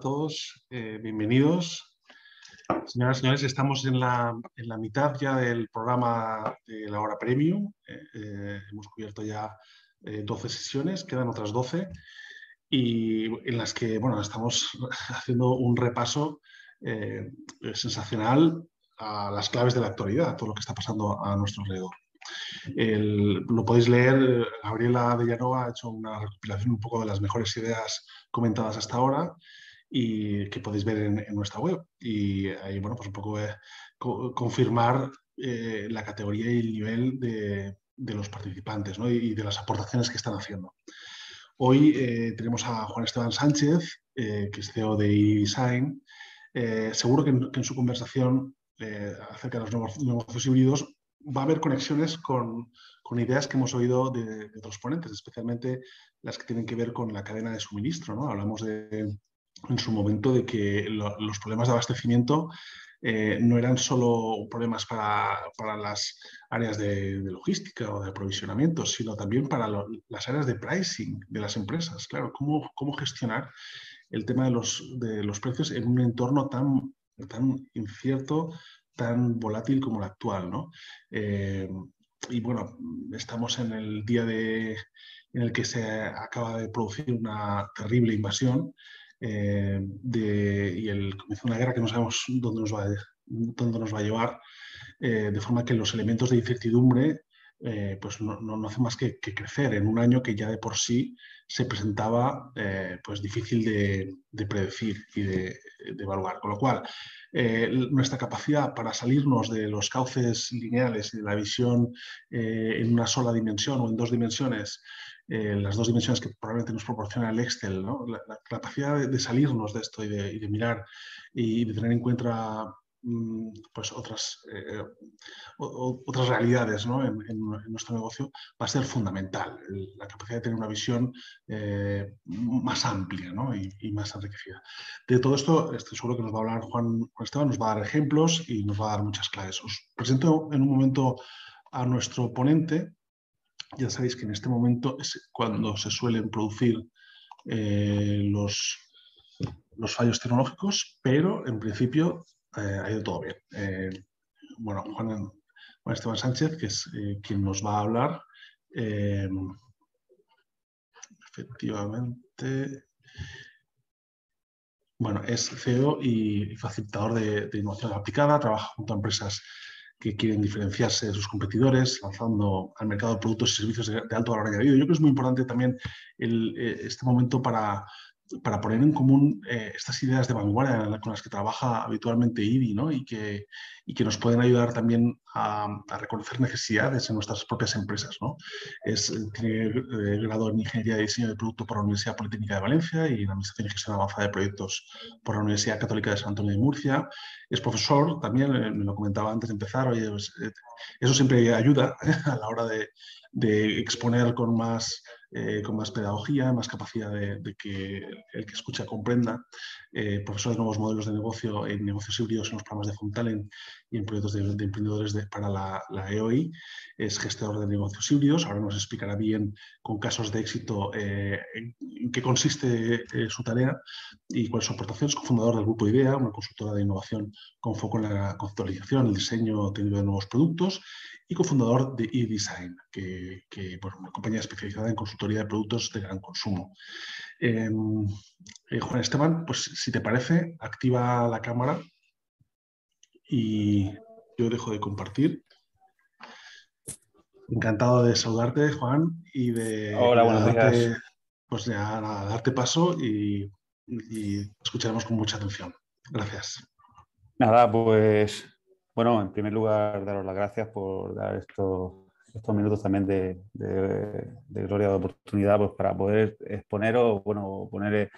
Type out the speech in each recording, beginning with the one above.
A todos, eh, bienvenidos. Señoras y señores, estamos en la, en la, mitad ya del programa de la hora premium. Eh, eh, hemos cubierto ya 12 sesiones, quedan otras 12 y en las que bueno, estamos haciendo un repaso sensacional a las claves de la actualidad, todo lo que está pasando a nuestro alrededor. lo podéis leer, Gabriela de Llanova ha hecho una recopilación un poco de las mejores ideas comentadas hasta ahora y que podéis ver en, nuestra web. Y ahí, bueno, pues un poco confirmar eh, la categoría y el nivel de, los participantes y, de las aportaciones que están haciendo. Hoy eh, tenemos a Juan Esteban Sánchez, eh, que es CEO de eDesign. seguro que en, su conversación acerca de los nuevos negocios híbridos va a haber conexiones con, con ideas que hemos oído de, de, otros ponentes, especialmente las que tienen que ver con la cadena de suministro. ¿no? Hablamos de, en su momento de que los problemas de abastecimiento eh, no eran solo problemas para, para las áreas de, logística o de aprovisionamiento, sino también para las áreas de pricing de las empresas. Claro, cómo, cómo gestionar el tema de los, de los precios en un entorno tan, tan incierto, tan volátil como el actual. ¿no? Eh, y bueno, estamos en el día de, en el que se acaba de producir una terrible invasión eh, y el comienzo de una guerra que no sabemos dónde nos va, a llevar, eh, de forma que los elementos de incertidumbre eh, pues no, no, hacen más que, crecer en un año que ya de por sí se presentaba pues difícil de, de, predecir y de, evaluar. Con lo cual, nuestra capacidad para salirnos de los cauces lineales y de la visión en una sola dimensión o en dos dimensiones eh, las dos dimensiones que probablemente nos proporciona el Excel, la, capacidad de, salirnos de esto y de, mirar y de tener en cuenta mm, pues otras, eh, otras realidades en, nuestro negocio va a ser fundamental. La capacidad de tener una visión eh, más amplia y, más enriquecida. De todo esto, estoy seguro que nos va a hablar Juan Esteban, nos va a dar ejemplos y nos va a dar muchas claves. Os presento en un momento a nuestro ponente, ya sabéis que en este momento es cuando se suelen producir eh, los, los, fallos tecnológicos, pero en principio eh, ha ido todo bien. Eh, bueno, Juan, Esteban Sánchez, que es quien nos va a hablar, efectivamente, bueno, es CEO y facilitador de innovación aplicada, trabaja junto a empresas que quieren diferenciarse de sus competidores, lanzando al mercado productos y servicios de, alto valor añadido. Yo creo que es muy importante también eh, este momento para para poner en común eh, estas ideas de vanguardia con las que trabaja habitualmente IDI ¿no? y, que, y que nos pueden ayudar también a, reconocer necesidades en nuestras propias empresas. ¿no? Es, tiene eh, grado en Ingeniería de Diseño de Producto por la Universidad Politécnica de Valencia y en Administración y Gestión Avanzada de Proyectos por la Universidad Católica de San Antonio de Murcia. Es profesor, también eh, me lo comentaba antes de empezar, oye, pues, eso siempre ayuda a la hora de, de exponer con más eh, con más pedagogía, más capacidad de, que el que escucha comprenda. Eh, profesor de nuevos modelos de negocio en negocios híbridos en los programas de Fontalen y en proyectos de, emprendedores para la, EOI. Es gestor de negocios híbridos. Ahora nos explicará bien con casos de éxito eh, en qué consiste su tarea y cuáles son sus aportaciones. Cofundador del Grupo IDEA, una consultora de innovación con foco en la conceptualización, el diseño técnico de nuevos productos y cofundador de eDesign, que, que una compañía especializada en consultoría de productos de gran consumo. Em, eh, Juan Esteban, pues si te parece, activa la cámara y yo dejo de compartir. Encantado de saludarte, Juan, y de, Hola, darte, pues darte paso y escucharemos con mucha atención. Gracias. Nada, pues bueno, en primer lugar, daros las gracias por dar estos, estos minutos también de, gloria de oportunidad pues, para poder exponer o bueno, poner,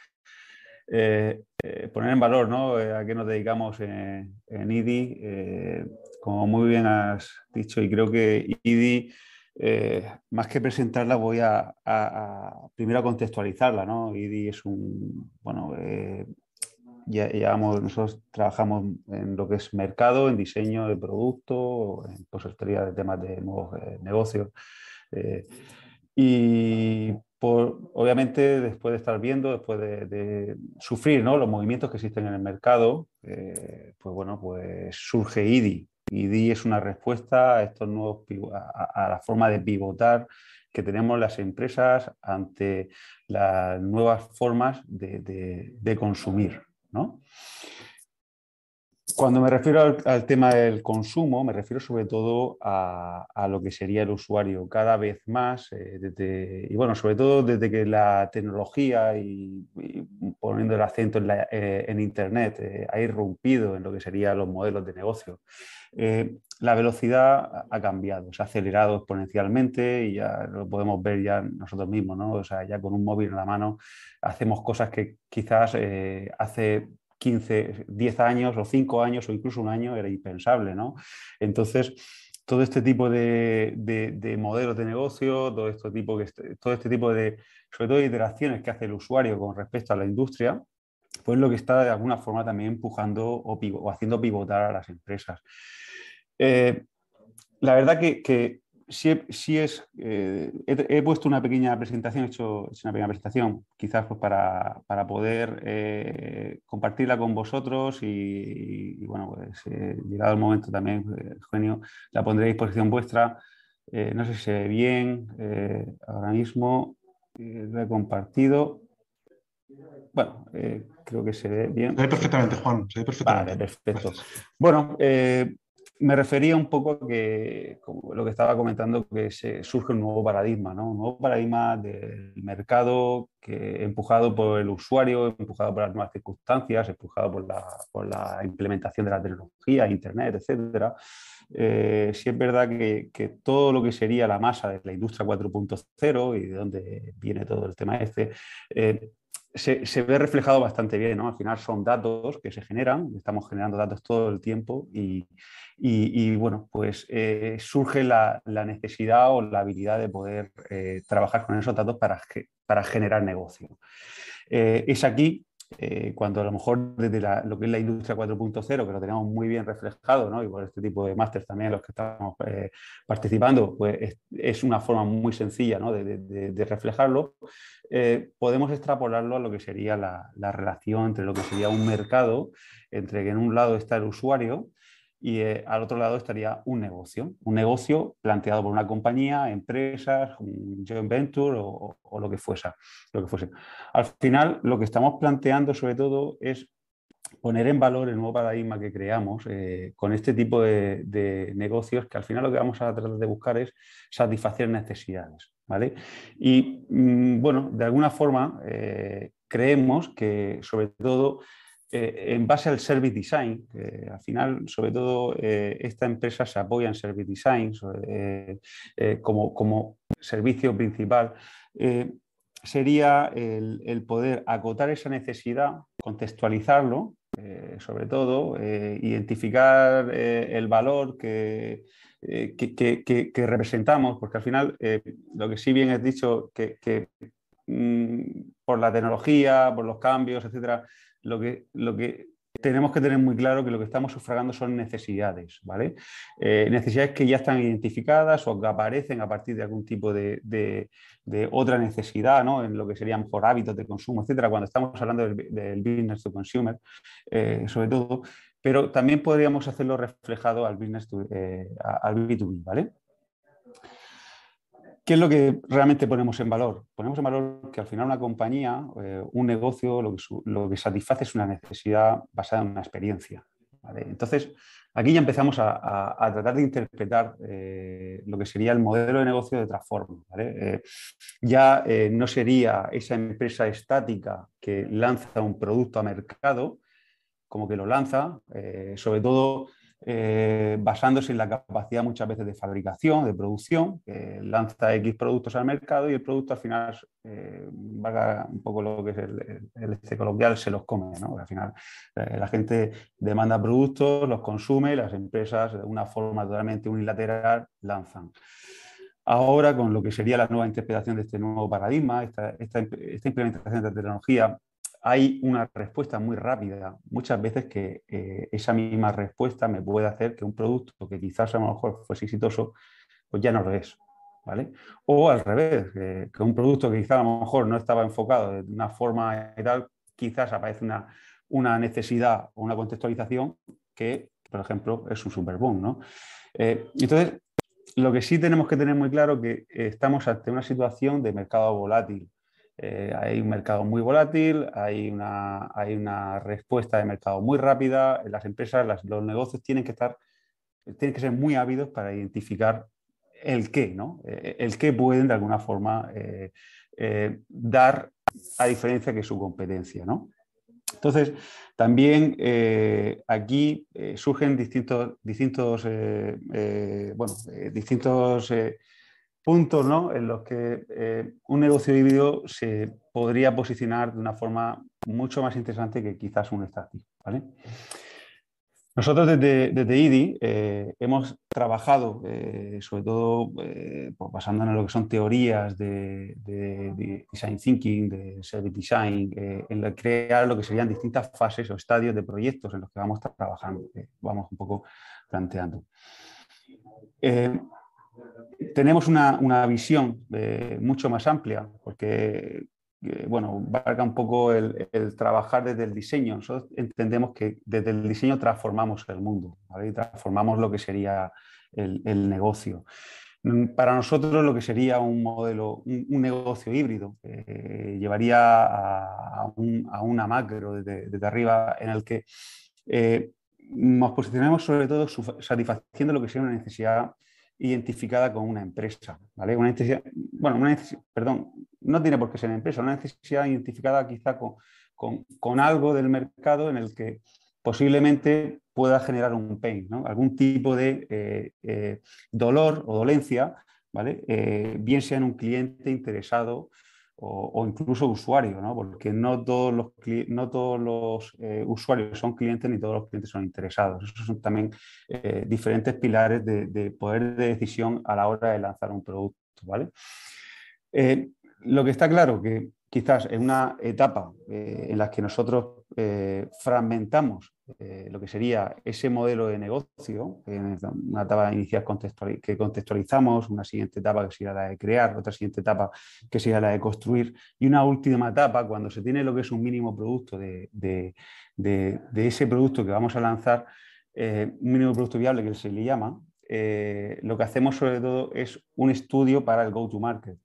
eh, eh, poner en valor ¿no? Eh, a qué nos dedicamos en, IDI. como muy bien has dicho, y creo que IDI, más que presentarla, voy a, primero a contextualizarla. ¿no? IDI es un, bueno, ya, nosotros trabajamos en lo que es mercado, en diseño de producto, en consultoría de temas de nuevos eh, negocios. Eh, y por obviamente, después de estar viendo, después de, sufrir los movimientos que existen en el mercado, eh, pues bueno, pues surge IDI. IDI es una respuesta a estos nuevos a, la forma de pivotar que tenemos las empresas ante las nuevas formas de, de consumir. ¿No? Cuando me refiero al, tema del consumo, me refiero sobre todo a, lo que sería el usuario cada vez más, eh, y bueno, sobre todo desde que la tecnología y, poniendo el acento en, eh, Internet eh, ha irrumpido en lo que serían los modelos de negocio. la velocidad ha cambiado, se ha acelerado exponencialmente y ya lo podemos ver ya nosotros mismos, ¿no? O sea, ya con un móvil en la mano hacemos cosas que quizás hace 15, 10 años o 5 años o incluso un año era impensable, ¿no? Entonces, todo este tipo de, de, modelos de negocio, todo este, tipo, todo este tipo de, sobre todo de interacciones que hace el usuario con respecto a la industria, pues lo que está de alguna forma también empujando o, haciendo pivotar a las empresas. Eh, la verdad que, sí, es, eh, he, puesto una pequeña presentación, he hecho, una pequeña presentación, quizás pues para, poder eh, compartirla con vosotros y, bueno, pues eh, llegado el momento también, Eugenio, la pondré a disposición vuestra. no sé si se ve bien, ahora mismo lo he compartido. Bueno, creo que se ve bien. Se ve perfectamente, Juan, se ve perfectamente. Vale, perfecto. Bueno, me refería un poco a que, como lo que estaba comentando, que se, surge un nuevo paradigma, ¿no? un nuevo paradigma del mercado que, empujado por el usuario, empujado por las nuevas circunstancias, empujado por la, implementación de la tecnología, Internet, etc. Eh, sí es verdad que, que, todo lo que sería la masa de la industria 4.0 y de dónde viene todo el tema este, eh, se, ve reflejado bastante bien, ¿no? Al final son datos que se generan, estamos generando datos todo el tiempo y, bueno, pues eh, surge la, necesidad o la habilidad de poder eh, trabajar con esos datos para, para generar negocio. Eh, es aquí eh, cuando a lo mejor desde lo que es la industria 4.0, que lo tenemos muy bien reflejado, y por este tipo de másteres también los que estamos eh, participando, pues es, una forma muy sencilla de, reflejarlo, eh, podemos extrapolarlo a lo que sería la, relación entre lo que sería un mercado, entre que en un lado está el usuario y eh, al otro lado estaría un negocio, un negocio planteado por una compañía, empresas, un joint venture o, lo, que fuese, lo que fuese. Al final, lo que estamos planteando sobre todo es poner en valor el nuevo paradigma que creamos eh, con este tipo de, negocios que al final lo que vamos a tratar de buscar es satisfacer necesidades. ¿vale? Y mm, bueno, de alguna forma eh, creemos que sobre todo eh, en base al service design, que al final, sobre todo, eh, esta empresa se apoya en service design eh, como, servicio principal, sería el, poder acotar esa necesidad, contextualizarlo, sobre todo, identificar el valor que, representamos, porque al final, lo que sí bien has dicho, que, mm, por la tecnología, por los cambios, etcétera, lo que, lo que tenemos que tener muy claro que lo que estamos sufragando son necesidades, ¿vale? Eh, necesidades que ya están identificadas o que aparecen a partir de algún tipo de, otra necesidad, ¿no? En lo que serían por hábitos de consumo, etcétera, cuando estamos hablando del, business to consumer, eh, sobre todo, pero también podríamos hacerlo reflejado al business eh, al B2B, ¿vale? ¿Qué es lo que realmente ponemos en valor? Ponemos en valor que al final una compañía, eh, un negocio, lo que, satisface es una necesidad basada en una experiencia. Entonces, aquí ya empezamos a, tratar de interpretar eh, lo que sería el modelo de negocio de otra. Eh, ya no sería esa empresa estática que lanza un producto a mercado, como que lo lanza, sobre todo eh, basándose en la capacidad muchas veces de fabricación, de producción, que lanza X productos al mercado y el producto al final, eh, valga un poco lo que es el, este coloquial, se los come. ¿no? Al final eh, la gente demanda productos, los consume las empresas de una forma totalmente unilateral lanzan. Ahora, con lo que sería la nueva interpretación de este nuevo paradigma, esta, esta, esta implementación de la tecnología hay una respuesta muy rápida. Muchas veces que eh, esa misma respuesta me puede hacer que un producto que quizás a lo mejor fuese exitoso, pues ya no lo es. ¿vale? O al revés, que, un producto que quizá a lo mejor no estaba enfocado de una forma y tal, quizás aparece una, una necesidad o una contextualización que, por ejemplo, es un superboom, ¿no? Eh, entonces, lo que sí tenemos que tener muy claro es que estamos ante una situación de mercado volátil. Eh, hay un mercado muy volátil, hay una, hay una respuesta de mercado muy rápida. Las empresas, los negocios tienen que estar, tienen que ser muy ávidos para identificar el qué, ¿no? Eh, el qué pueden de alguna forma eh, dar a diferencia que su competencia, ¿no? Entonces, también aquí surgen distintos, distintos, bueno, distintos puntos ¿no? en los que eh, un negocio híbrido se podría posicionar de una forma mucho más interesante que quizás un estático. ¿vale? Nosotros desde, desde IDI eh, hemos trabajado, eh, sobre todo pues basándonos en lo que son teorías de, design thinking, de service design, en crear lo que serían distintas fases o estadios de proyectos en los que vamos trabajando, vamos un poco planteando tenemos una, visión eh, mucho más amplia, porque eh, bueno, valga un poco el, trabajar desde el diseño. Nosotros entendemos que desde el diseño transformamos el mundo, y transformamos lo que sería el, negocio. Para nosotros lo que sería un modelo, un, negocio híbrido, eh, llevaría a, una macro desde, arriba en el que nos posicionamos sobre todo satisfaciendo lo que sería una necesidad identificada con una empresa, ¿vale? Una necesidad, bueno, una perdón, no tiene por qué ser una empresa, una necesidad identificada quizá con, con, algo del mercado en el que posiblemente pueda generar un pain, ¿no? algún tipo de eh, eh, dolor o dolencia, ¿vale? Eh, bien sea en un cliente interesado o, incluso usuario, ¿no? porque no todos los, no todos los eh, usuarios son clientes ni todos los clientes son interesados. Esos son también eh, diferentes pilares de, poder de decisión a la hora de lanzar un producto. ¿vale? Eh, lo que está claro que quizás en una etapa en la que nosotros fragmentamos eh, lo que sería ese modelo de negocio, una etapa inicial que contextualizamos, una siguiente etapa que sería la de crear, otra siguiente etapa que sería la de construir y una última etapa cuando se tiene lo que es un mínimo producto de, ese producto que vamos a lanzar, eh, un mínimo producto viable que se le llama, eh, lo que hacemos sobre todo es un estudio para el go-to-market.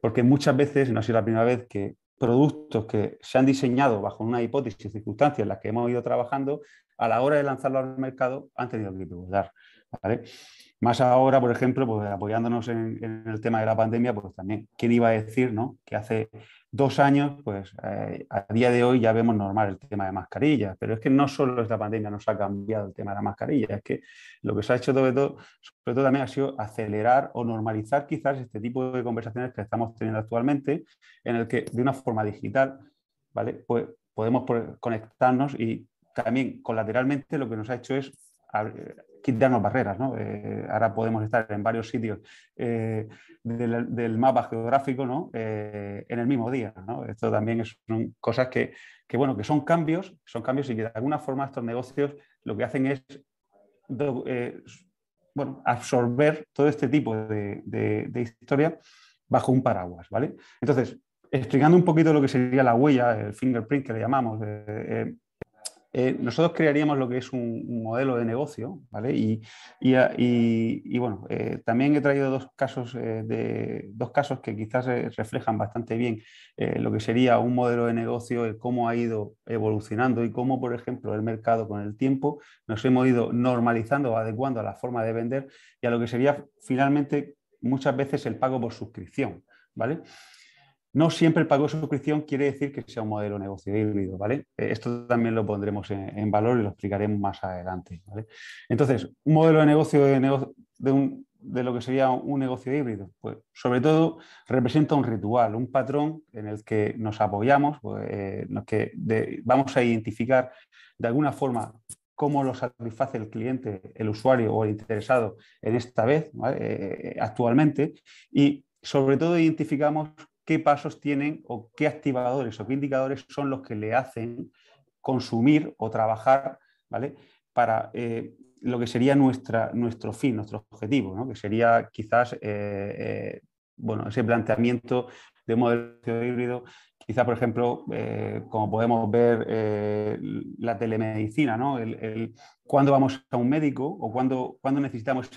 porque muchas veces, no ha sido la primera vez, que productos que se han diseñado bajo una hipótesis y circunstancias en las que hemos ido trabajando, a la hora de lanzarlo al mercado han tenido que pivotar. Más ahora, por ejemplo, pues apoyándonos en, el tema de la pandemia, pues también, ¿quién iba a decir ¿no? que hace dos años, pues eh, a día de hoy ya vemos normal el tema de mascarillas, pero es que no solo esta pandemia nos ha cambiado el tema de la mascarilla, es que lo que se ha hecho sobre todo, sobre todo también ha sido acelerar o normalizar quizás este tipo de conversaciones que estamos teniendo actualmente, en el que de una forma digital, ¿vale? Pues podemos conectarnos y también colateralmente lo que nos ha hecho es quitarnos barreras. ¿no? Eh, ahora podemos estar en varios sitios eh, del, mapa geográfico ¿no? Eh, en el mismo día. ¿no? Esto también son cosas que, que, bueno, que son cambios, son cambios y que de alguna forma estos negocios lo que hacen es bueno, absorber todo este tipo de, de, historia bajo un paraguas. ¿vale? Entonces, explicando un poquito lo que sería la huella, el fingerprint que le llamamos, eh, nosotros crearíamos lo que es un, modelo de negocio, ¿vale? Y, y, bueno, eh, también he traído dos casos, eh, de, dos casos que quizás reflejan bastante bien lo que sería un modelo de negocio, cómo ha ido evolucionando y cómo, por ejemplo, el mercado con el tiempo nos hemos ido normalizando adecuando a la forma de vender y a lo que sería finalmente muchas veces el pago por suscripción, ¿vale? No siempre el pago de suscripción quiere decir que sea un modelo de negocio híbrido, ¿vale? Eh, esto también lo pondremos en, valor y lo explicaremos más adelante, Entonces, un modelo de negocio de, lo que sería un negocio híbrido, pues sobre todo representa un ritual, un patrón en el que nos apoyamos, pues, eh, que vamos a identificar de alguna forma cómo lo satisface el cliente, el usuario o el interesado en esta vez, eh, actualmente, y sobre todo identificamos qué pasos tienen o qué activadores o qué indicadores son los que le hacen consumir o trabajar ¿vale? para eh, lo que sería nuestra, nuestro fin, nuestro objetivo, ¿no? que sería quizás bueno, ese planteamiento de modelo híbrido Quizá, por ejemplo, eh, como podemos ver, eh, la telemedicina, ¿no? El, cuando vamos a un médico o cuando, cuando necesitamos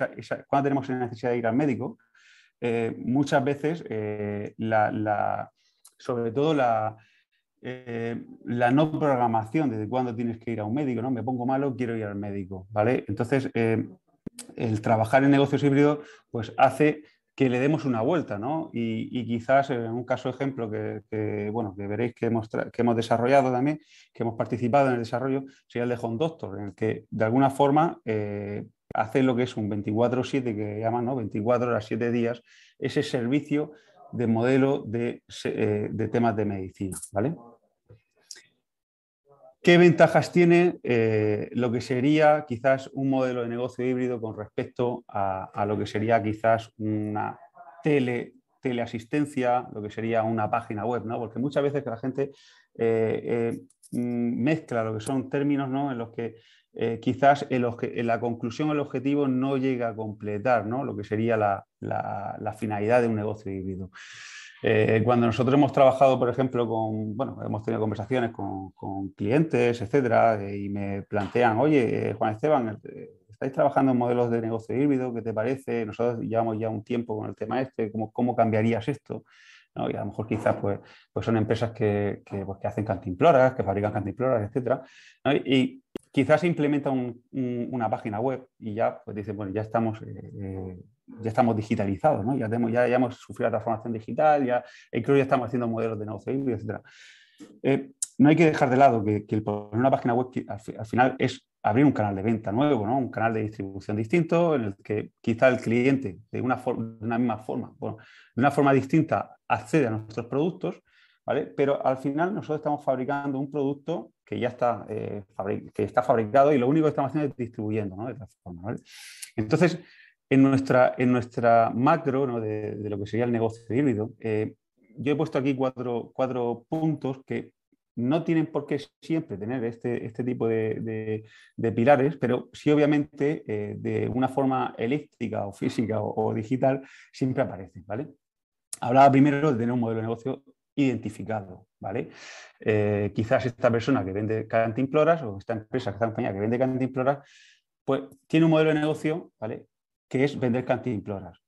cuando tenemos necesidad de ir al médico, eh, muchas veces, la, sobre todo la, la no programación desde cuándo tienes que ir a un médico, ¿no? Me pongo malo, quiero ir al médico, ¿vale? Entonces, el trabajar en negocios híbridos, pues hace que le demos una vuelta, ¿no? Y, quizás un caso ejemplo que, bueno, que veréis que hemos, que hemos, desarrollado también, que hemos participado en el desarrollo, sería el de Home Doctor, en el que de alguna forma eh, hace lo que es un 24-7, que llaman, ¿no? 24 horas, 7 días, ese servicio de modelo de, eh, de temas de medicina, ¿vale? ¿Qué ventajas tiene eh, lo que sería quizás un modelo de negocio híbrido con respecto a, lo que sería quizás una tele, teleasistencia, lo que sería una página web? ¿no? Porque muchas veces la gente eh, mezcla lo que son términos ¿no? en los que quizás en, la conclusión el objetivo no llega a completar ¿no? lo que sería la finalidad de un negocio híbrido. Eh, cuando nosotros hemos trabajado, por ejemplo, con, bueno, hemos tenido conversaciones con, clientes, etcétera, eh, y me plantean, oye, eh, Juan Esteban, ¿estáis trabajando en modelos de negocio híbrido? ¿Qué te parece? Nosotros llevamos ya un tiempo con el tema este, ¿cómo, cómo cambiarías esto? Y a lo mejor quizás pues, pues son empresas que, que, pues, que hacen cantimploras, que fabrican cantimploras, etcétera. Y quizás se implementa una página web y ya pues dice, bueno, ya estamos ya estamos digitalizados, ¿no? ya, tenemos, ya, hemos sufrido la transformación digital, ya, creo ya estamos haciendo modelos de negocio híbrido, etc. Eh, no hay que dejar de lado que, que poner una página web al, final es abrir un canal de venta nuevo, ¿no? un canal de distribución distinto en el que quizá el cliente de una, de una misma forma, bueno, de una forma distinta accede a nuestros productos, ¿vale? pero al final nosotros estamos fabricando un producto que ya está, eh, que está fabricado y lo único que estamos haciendo es distribuyendo ¿no? de otra forma. ¿vale? Entonces, en nuestra, en nuestra macro de, lo que sería el negocio híbrido, eh, yo he puesto aquí cuatro, cuatro, puntos que no tienen por qué siempre tener este, este tipo de, de, pilares, pero sí obviamente eh, de una forma eléctrica o física o, digital siempre aparecen. ¿vale? Hablaba primero de tener un modelo de negocio identificado. ¿vale? Eh, quizás esta persona que vende cantimploras o esta empresa, esta compañía que vende cantimploras, pues tiene un modelo de negocio ¿vale? que es vender cantimploras.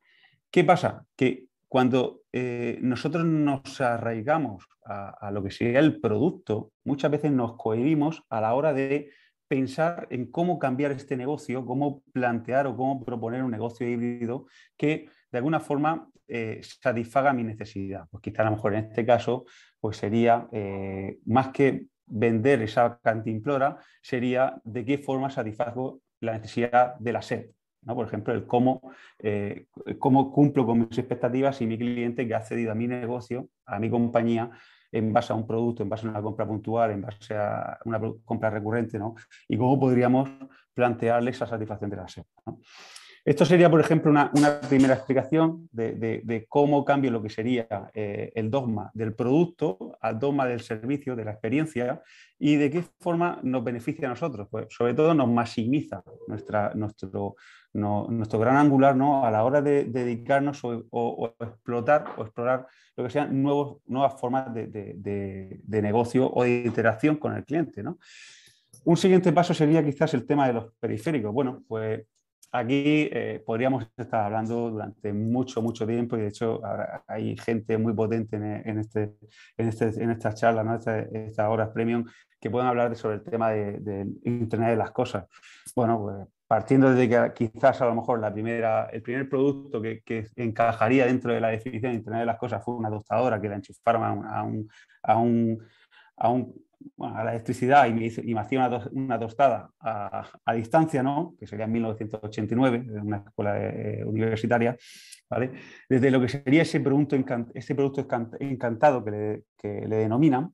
¿Qué pasa? Que cuando eh, nosotros nos arraigamos a, lo que sería el producto, muchas veces nos cohibimos a la hora de pensar en cómo cambiar este negocio, cómo plantear o cómo proponer un negocio híbrido que de alguna forma eh, satisfaga mi necesidad. Pues quizá a lo mejor en este caso pues sería eh, más que vender esa cantimplora, sería de qué forma satisfago la necesidad de la sed. Por ejemplo, el cómo, eh, cómo cumplo con mis expectativas y mi cliente que ha accedido a mi negocio, a mi compañía, en base a un producto, en base a una compra puntual, en base a una compra recurrente, ¿no? Y cómo podríamos plantearle esa satisfacción de la SEP. Esto sería, por ejemplo, una, primera explicación de, cómo cambio lo que sería eh, el dogma del producto al dogma del servicio, de la experiencia, y de qué forma nos beneficia a nosotros. Pues sobre todo nos maximiza nuestro, gran angular ¿no? a la hora de, dedicarnos o, explotar o explorar lo que sean nuevas formas de, negocio o de interacción con el cliente. ¿no? Un siguiente paso sería quizás el tema de los periféricos. Bueno, pues Aquí eh, podríamos estar hablando durante mucho, mucho tiempo y de hecho hay gente muy potente en, este, en, este, en esta charla, ¿no? estas esta horas premium, que pueden hablar sobre el tema del de Internet de las cosas. Bueno, pues partiendo de que quizás a lo mejor la primera, el primer producto que, que encajaría dentro de la definición de Internet de las cosas fue una tostadora que la enchufaron a un, a un, a un a la electricidad y me, y me hacía una, tostada a, distancia, ¿no? que sería en 1989, en una escuela eh, universitaria, ¿vale? desde lo que sería ese producto, ese producto encantado que le, que le denominan,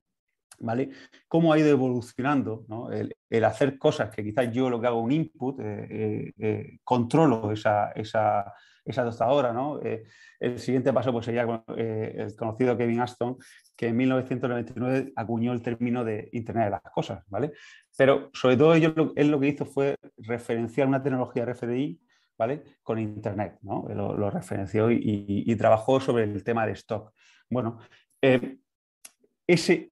¿vale? Cómo ha ido evolucionando el, hacer cosas que quizás yo lo que hago un input, eh, eh, controlo esa, esa, esa tostadora, ¿no? Eh, el siguiente paso pues, sería eh, el conocido Kevin Aston, que en 1999 acuñó el término de Internet de las Cosas, ¿vale? Pero sobre todo él lo que hizo fue referenciar una tecnología RFDI ¿vale? Con Internet, ¿no? Lo, referenció y, trabajó sobre el tema de stock. Bueno, eh, ese,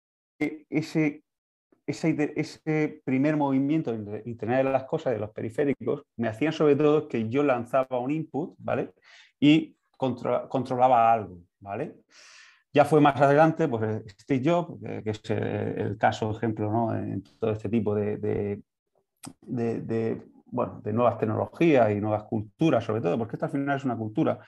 ese, primer movimiento de Internet de las cosas, de los periféricos, me hacían sobre todo que yo lanzaba un input, ¿vale? Y controlaba algo, ¿vale? Ya fue más adelante, pues Steve Jobs, que, es el, caso ejemplo ¿no? en todo este tipo de, bueno, de nuevas tecnologías y nuevas culturas, sobre todo, porque esta al final es una cultura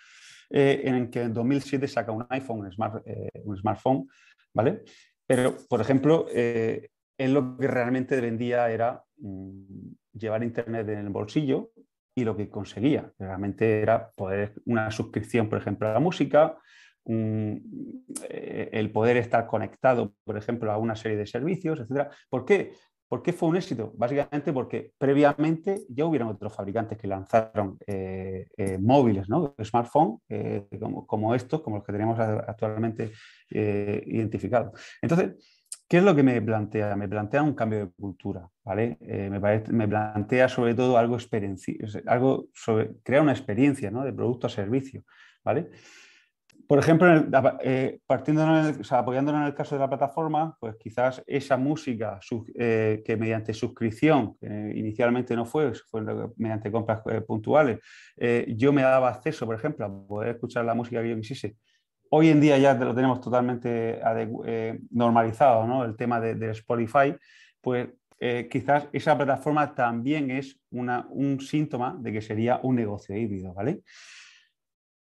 eh, en que en 2007 saca un iPhone, un, smart, eh, un smartphone, ¿vale? Pero, por ejemplo, eh, él lo que realmente vendía era mm, llevar Internet en el bolsillo y lo que conseguía realmente era poder una suscripción, por ejemplo, a la música, el poder estar conectado, por ejemplo, a una serie de servicios, etc. ¿Por qué? ¿Por qué fue un éxito? Básicamente porque previamente ya hubieron otros fabricantes que lanzaron eh, eh, móviles, ¿no? smartphones, eh, como, estos, como los que tenemos actualmente identificados. Entonces, ¿qué es lo que me plantea? Me plantea un cambio de cultura, ¿vale? Me, plantea sobre todo algo, algo sobre crear una experiencia ¿no? de producto a servicio, ¿vale? Por ejemplo, eh, apoyándonos en el caso de la plataforma, pues quizás esa música eh, que mediante suscripción, inicialmente no fue, fue mediante compras eh, puntuales, yo me daba acceso, por ejemplo, a poder escuchar la música que yo quisiese. Hoy en día ya lo tenemos totalmente normalizado, ¿no? El tema de, Spotify, pues quizás esa plataforma también es un síntoma de que sería un negocio híbrido, ¿vale?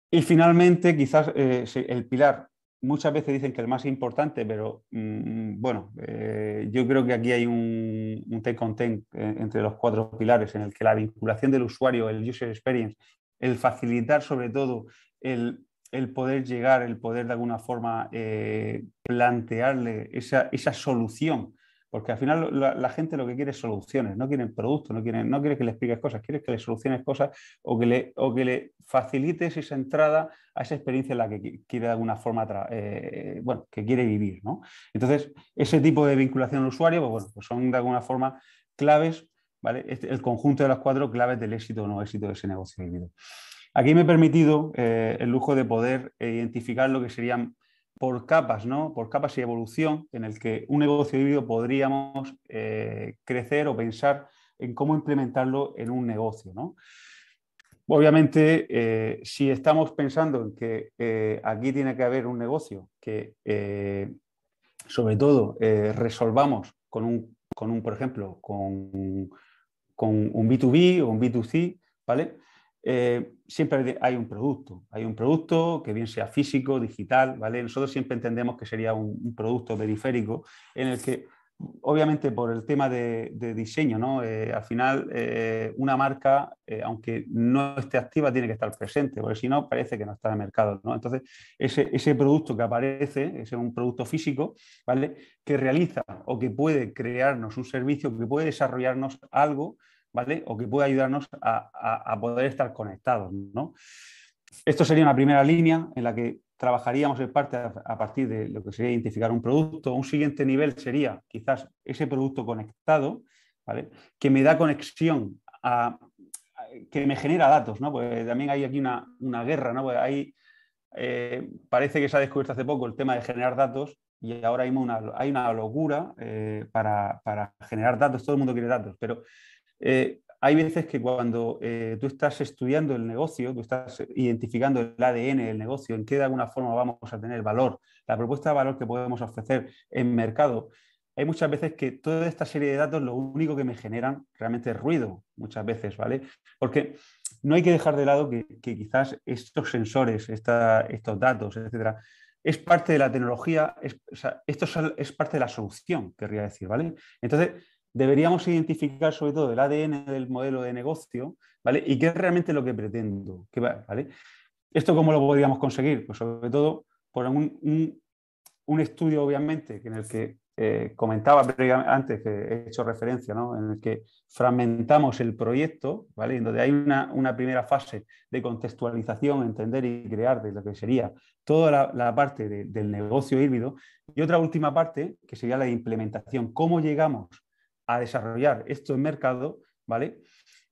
Y finalmente, quizás eh, el pilar, muchas veces dicen que el más importante, pero mm, bueno, eh, yo creo que aquí hay un, un take on take entre los cuatro pilares en el que la vinculación del usuario, el user experience, el facilitar sobre todo el, poder llegar, el poder de alguna forma eh, plantearle esa, esa solución porque al final la, gente lo que quiere es soluciones, no quieren productos, no quieren, no quiere que le expliques cosas, quiere que le soluciones cosas o que le, o que le facilites esa entrada a esa experiencia en la que quiere de alguna forma, eh, bueno, que quiere vivir. ¿no? Entonces, ese tipo de vinculación al usuario, pues, bueno, pues son de alguna forma claves, ¿vale? Este, el conjunto de las cuatro claves del éxito o no éxito de ese negocio híbrido. Aquí me he permitido eh, el lujo de poder identificar lo que serían por capas, ¿no? Por capas y evolución, en el que un negocio híbrido podríamos eh, crecer o pensar en cómo implementarlo en un negocio, ¿no? Obviamente, eh, si estamos pensando en que aquí tiene que haber un negocio que, sobre todo, resolvamos con un, con un, por ejemplo, con, con un B2B o un B2C, ¿vale? Eh, siempre hay un producto. Hay un producto que bien sea físico, digital, ¿vale? Nosotros siempre entendemos que sería un, producto periférico en el que, obviamente, por el tema de, diseño, ¿no? Eh, al final, eh, una marca, aunque no esté activa, tiene que estar presente, porque si no, parece que no está en el mercado, ¿no? Entonces, ese, ese producto que aparece, es un producto físico, ¿vale? Que realiza o que puede crearnos un servicio, que puede desarrollarnos algo o que pueda ayudarnos a, poder estar conectados, ¿no? Esto sería una primera línea en la que trabajaríamos en parte a, partir de lo que sería identificar un producto. Un siguiente nivel sería quizás ese producto conectado, ¿vale? Que me da conexión que me genera datos, ¿no? Pues también hay aquí una, guerra, ¿no? Pues hay, eh, parece que se ha descubierto hace poco el tema de generar datos y ahora hay una, hay una locura eh, para, para, generar datos, todo el mundo quiere datos, pero eh, hay veces que cuando eh, tú estás estudiando el negocio, tú estás identificando el ADN del negocio, en qué de alguna forma vamos a tener valor, la propuesta de valor que podemos ofrecer en mercado, hay muchas veces que toda esta serie de datos lo único que me generan realmente es ruido, muchas veces, ¿vale? Porque no hay que dejar de lado que, quizás estos sensores, estos datos, etcétera, es parte de la tecnología, esto es parte de la solución, querría decir, ¿vale? Entonces, deberíamos identificar sobre todo el ADN del modelo de negocio, ¿vale? Y qué es realmente lo que pretendo, ¿vale? ¿Esto cómo lo podríamos conseguir? Pues sobre todo por un, estudio, obviamente, en el que eh, comentaba antes, que he hecho referencia, en el que fragmentamos el proyecto, ¿vale? en donde hay una, primera fase de contextualización, entender y crear de lo que sería toda la, parte del negocio híbrido, y otra última parte, que sería la implementación, cómo llegamos a desarrollar esto en mercado, ¿vale?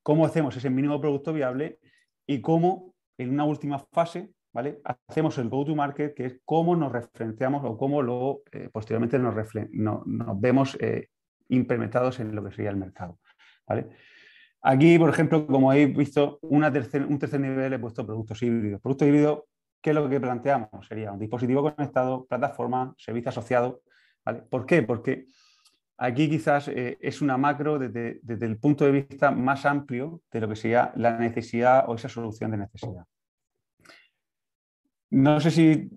cómo hacemos ese mínimo producto viable y cómo en una última fase ¿vale? Hacemos el go-to-market, que es cómo nos referenciamos o cómo luego eh, posteriormente nos, vemos eh, implementados en lo que sería el mercado. ¿vale? Aquí, por ejemplo, como habéis visto, un tercer nivel he puesto productos híbridos. Productos híbridos, ¿qué es lo que planteamos? Sería un dispositivo conectado, plataforma, servicio asociado. ¿vale? ¿Por qué? Porque aquí quizás eh, es una macro desde, el punto de vista más amplio de lo que sería la necesidad o esa solución de necesidad. No sé si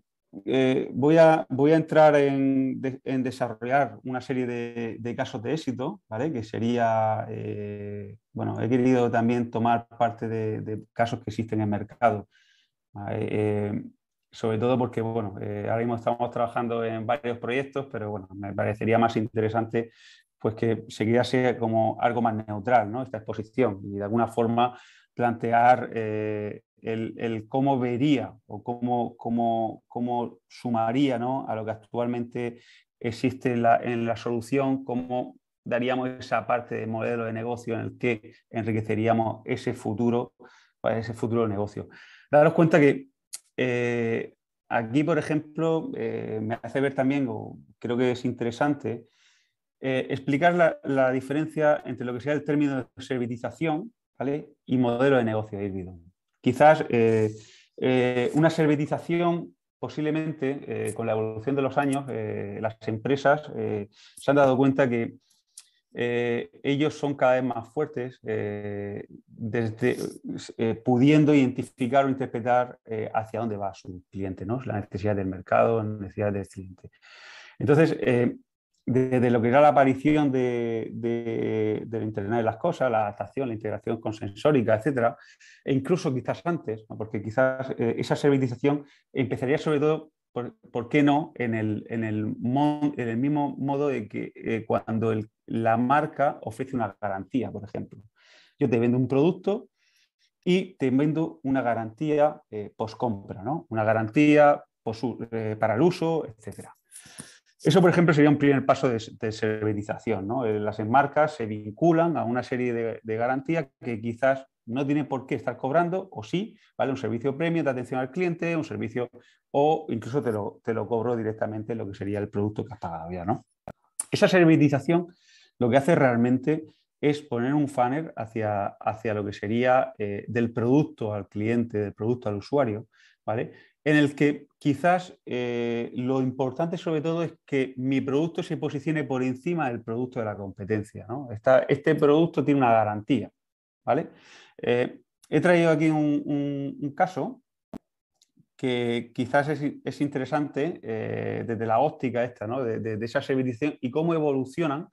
eh, voy, a, voy, a, entrar en, desarrollar una serie de, casos de éxito, ¿vale? Que sería, eh, bueno, he querido también tomar parte de, casos que existen en el mercado. Sobre todo porque, bueno, ahora mismo estamos trabajando en varios proyectos, pero bueno, me parecería más interesante pues que seguiría como algo más neutral, ¿no? Esta exposición y de alguna forma plantear el, cómo vería o cómo, cómo, cómo sumaría a lo que actualmente existe en la, solución, cómo daríamos esa parte de modelo de negocio en el que enriqueceríamos ese futuro, ese futuro negocio. Daros cuenta que eh, aquí, por ejemplo, eh, me hace ver también, o creo que es interesante, eh, explicar la, diferencia entre lo que sea el término de servitización ¿vale? y modelo de negocio híbrido. Quizás una servitización, posiblemente con la evolución de los años, las empresas se han dado cuenta que ellos son cada vez más fuertes, desde, pudiendo identificar o interpretar hacia dónde va su cliente, ¿no? la necesidad del mercado, la necesidad del cliente. Entonces, desde lo que era la aparición de, del Internet de las cosas, la adaptación, la integración con sensórica, etcétera, e incluso quizás antes, porque quizás eh, esa servitización empezaría sobre todo, por, qué no, en el, en el, en el, mismo modo de que eh, cuando la marca ofrece una garantía, por ejemplo. Yo te vendo un producto y te vendo una garantía eh, post-compra, ¿no? una garantía para el uso, etcétera. Eso, por ejemplo, sería un primer paso de, de. Eh, las marcas se vinculan a una serie de, garantías que quizás no tienen por qué estar cobrando, o sí, ¿vale? Un servicio premio de atención al cliente, un servicio, o incluso te lo, te lo cobro directamente lo que sería el producto que has pagado ya, ¿no? Esa servitización lo que hace realmente es poner un funnel hacia, hacia lo que sería eh, del producto al cliente, del producto al usuario, ¿vale? en el que quizás eh, lo importante sobre todo es que mi producto se posicione por encima del producto de la competencia. este producto tiene una garantía. ¿vale? Eh, he traído aquí un, caso que quizás es, interesante eh, desde la óptica esta, de, de, esa servicios y cómo evolucionan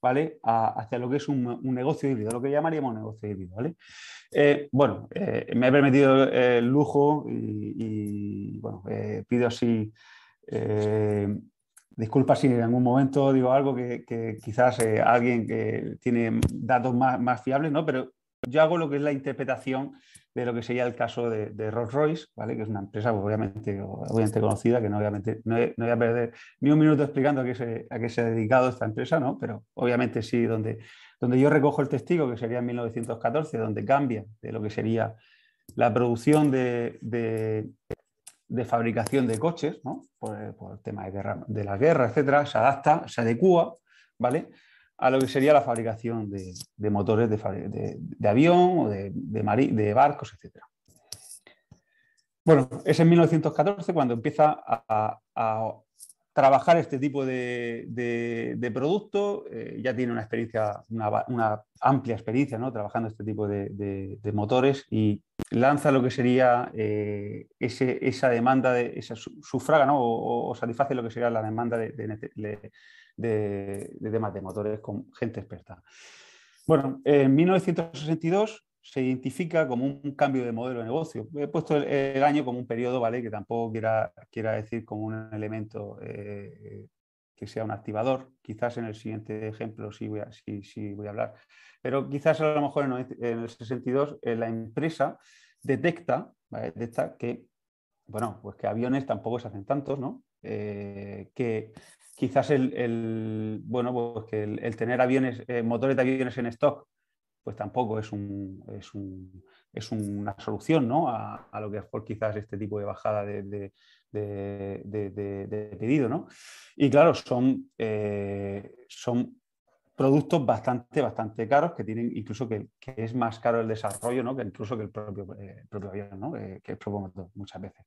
¿vale? hacia lo que es un, negocio híbrido, lo que llamaríamos negocio híbrido. ¿vale? Eh, bueno, eh, me he permitido el lujo y, bueno, eh, pido así disculpas si en algún momento digo algo que, quizás alguien que tiene datos más, más, fiables, ¿no? pero yo hago lo que es la interpretación de lo que sería el caso de, Rolls Royce, ¿vale? que es una empresa pues, obviamente, obviamente conocida, que no, obviamente, no, voy a perder ni un minuto explicando a qué, se, a qué se ha dedicado esta empresa, ¿no? pero obviamente sí, donde, donde yo recojo el testigo, que sería en 1914, donde cambia de lo que sería la producción de, de, fabricación de coches, ¿no? por, el tema de, guerra, de la guerra, etcétera, se adapta, se adecua, ¿vale? A lo que sería la fabricación de, motores de, avión o de, de, barcos, etc. Bueno, es en 1914 cuando empieza a, trabajar este tipo de, producto. Eh, ya tiene una experiencia, una, amplia experiencia ¿no? trabajando este tipo de, motores y lanza lo que sería eh, esa demanda, de, esa sufraga o, satisface lo que sería la demanda de, de, temas de motores con gente experta. Bueno, en 1962 se identifica como un cambio de modelo de negocio. He puesto el, año como un periodo, ¿vale? Que tampoco quiera, quiera decir como un elemento eh, que sea un activador. Quizás en el siguiente ejemplo sí voy a, voy a hablar. Pero quizás a lo mejor en, el 62 eh, la empresa detecta, detecta que, bueno, pues que aviones tampoco se hacen tantos, ¿no? Eh, que quizás el, bueno, pues que el, tener aviones, eh, motores de aviones en stock, pues tampoco es, un, es, un, es una solución ¿no? a, lo que es por quizás este tipo de bajada de, pedido. ¿no? Y claro, son, eh, son productos bastante, bastante caros que tienen incluso que, es más caro el desarrollo ¿no? que incluso que el propio, eh, propio avión, ¿no? que el propio motor muchas veces.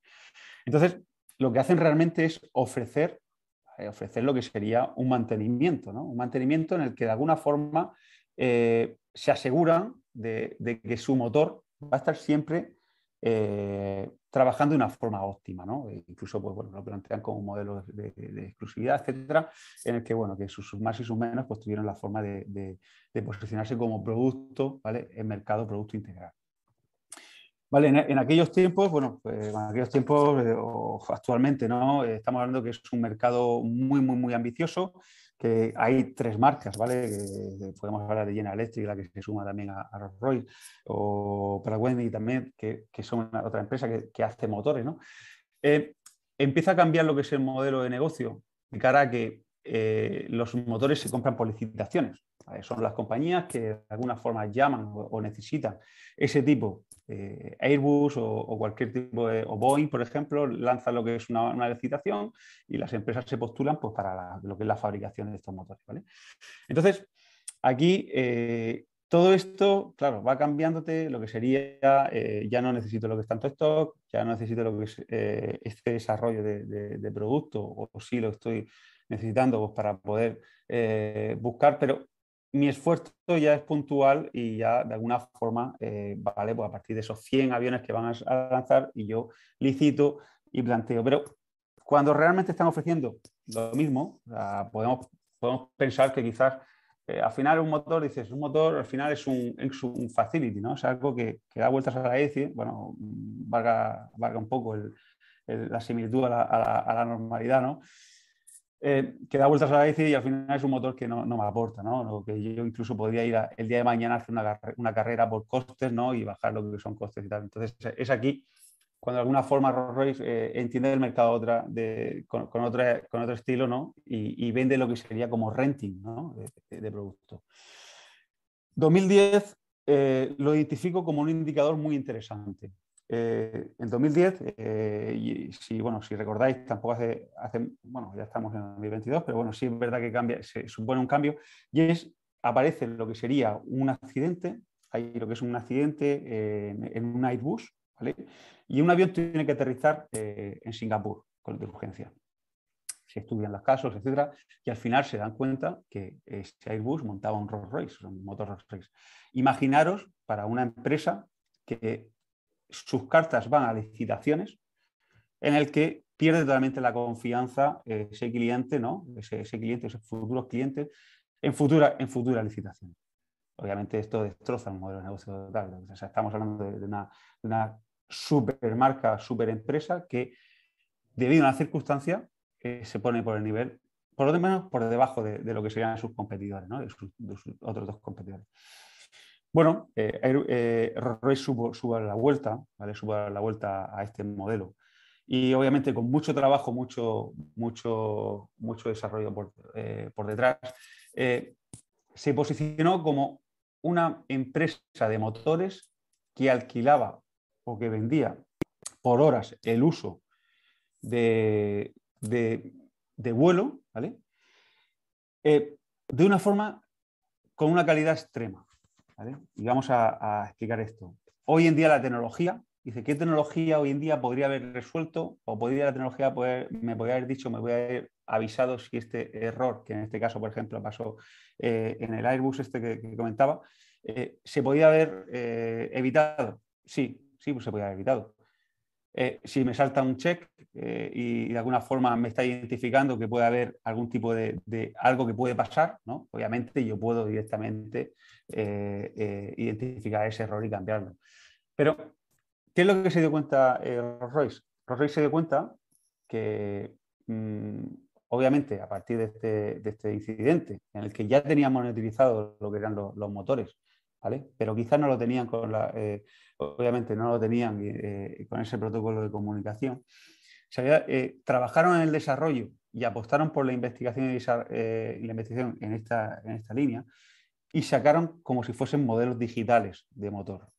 Entonces, lo que hacen realmente es ofrecer, eh, ofrecer lo que sería un mantenimiento, ¿no? un mantenimiento en el que de alguna forma se aseguran de, de, que su motor va a estar siempre eh, trabajando de una forma óptima, ¿no? E incluso pues, bueno, lo plantean como un modelo de, exclusividad, etcétera, en el que, bueno, que sus, más y sus menos pues, tuvieron la forma de, posicionarse como producto, ¿vale? En mercado, producto integral. Vale, en, aquellos tiempos, bueno, pues en aquellos tiempos, eh, actualmente, ¿no? estamos hablando que es un mercado muy, muy, muy ambicioso, que hay tres marcas, ¿vale? podemos hablar de General Electric, la que se suma también a, Rolls Royce, o Pratt también, que, que, son otra empresa que, hace motores, ¿no? Eh, empieza a cambiar lo que es el modelo de negocio de cara a que eh, los motores se compran por licitaciones. Son las compañías que de alguna forma llaman o, necesitan ese tipo, eh, Airbus o, cualquier tipo de, o Boeing, por ejemplo, lanza lo que es una, licitación y las empresas se postulan pues, para lo que es la fabricación de estos motores. Entonces, aquí eh, todo esto, claro, va cambiándote lo que sería, ya no necesito lo que es tanto stock, ya no necesito lo que es este desarrollo de, producto, o, o sí lo estoy necesitando pues, para poder eh, buscar, pero mi esfuerzo ya es puntual y ya de alguna forma, eh, vale, pues a partir de esos 100 aviones que van a lanzar y yo licito y planteo. Pero cuando realmente están ofreciendo lo mismo, podemos, podemos pensar que quizás eh, al final un motor, dices, un motor al final es un, un facility, ¿no? Es algo que, que, da vueltas a la ECI, bueno, valga, valga un poco el, la similitud a la, a la normalidad, ¿no? Eh, que da vueltas a la bici y al final es un motor que no, me aporta, ¿no? que yo incluso podría ir el día de mañana a hacer una, carrera por costes ¿no? y bajar lo que son costes y tal. Entonces es aquí cuando de alguna forma Rolls Royce eh, entiende el mercado otra, con, con, otro estilo ¿no? y, vende lo que sería como renting ¿no? de, producto. 2010 eh, lo identifico como un indicador muy interesante. Eh, en 2010, eh, y si, bueno, si recordáis, tampoco hace, bueno, ya estamos en 2022, pero bueno, sí es verdad que cambia, se supone un cambio, y es, aparece lo que sería un accidente, hay lo que es un accidente en, un Airbus, ¿vale? Y un avión tiene que aterrizar eh, en Singapur con de urgencia. Se estudian los casos, etcétera, y al final se dan cuenta que ese Airbus montaba un Rolls Royce, un motor Rolls Royce. Imaginaros para una empresa que sus cartas van a licitaciones en el que pierde totalmente la confianza eh, ese cliente, ¿no? Ese, cliente, esos futuros clientes, en, futura, en futuras licitaciones. Obviamente esto destroza el modelo de negocio total. estamos hablando de, una, de super marca, super empresa que debido a una circunstancia eh, se pone por el nivel, por lo menos por debajo de, lo que serían sus competidores, ¿no? de sus otros dos competidores. Bueno, eh, eh Royce subo, la vuelta, ¿vale? Subo la vuelta a este modelo. Y obviamente con mucho trabajo, mucho, mucho, mucho desarrollo por, eh, detrás, eh, se posicionó como una empresa de motores que alquilaba o que vendía por horas el uso de, vuelo, ¿vale? de una forma con una calidad extrema. Y vamos a, explicar esto. Hoy en día la tecnología, dice, ¿qué tecnología hoy en día podría haber resuelto o podría la tecnología poder, me podría haber dicho, me voy a haber avisado si este error, que en este caso, por ejemplo, pasó eh, en el Airbus este que, comentaba, eh, se podía haber eh, evitado? Sí, sí, pues se podía haber evitado. Eh, si me salta un check eh, y de alguna forma me está identificando que puede haber algún tipo de, algo que puede pasar, ¿no? obviamente yo puedo directamente eh, identificar ese error y cambiarlo. Pero, ¿qué es lo que se dio cuenta Rolls Royce? Royce se dio cuenta que, mm, obviamente, a partir de este, este, incidente, en el que ya teníamos utilizado lo que eran los, motores, Pero quizás no lo tenían con la, eh, obviamente no lo tenían eh, con ese protocolo de comunicación. trabajaron en el desarrollo y apostaron por la investigación y, la investigación en esta, en esta línea y sacaron como si fuesen modelos digitales de motor.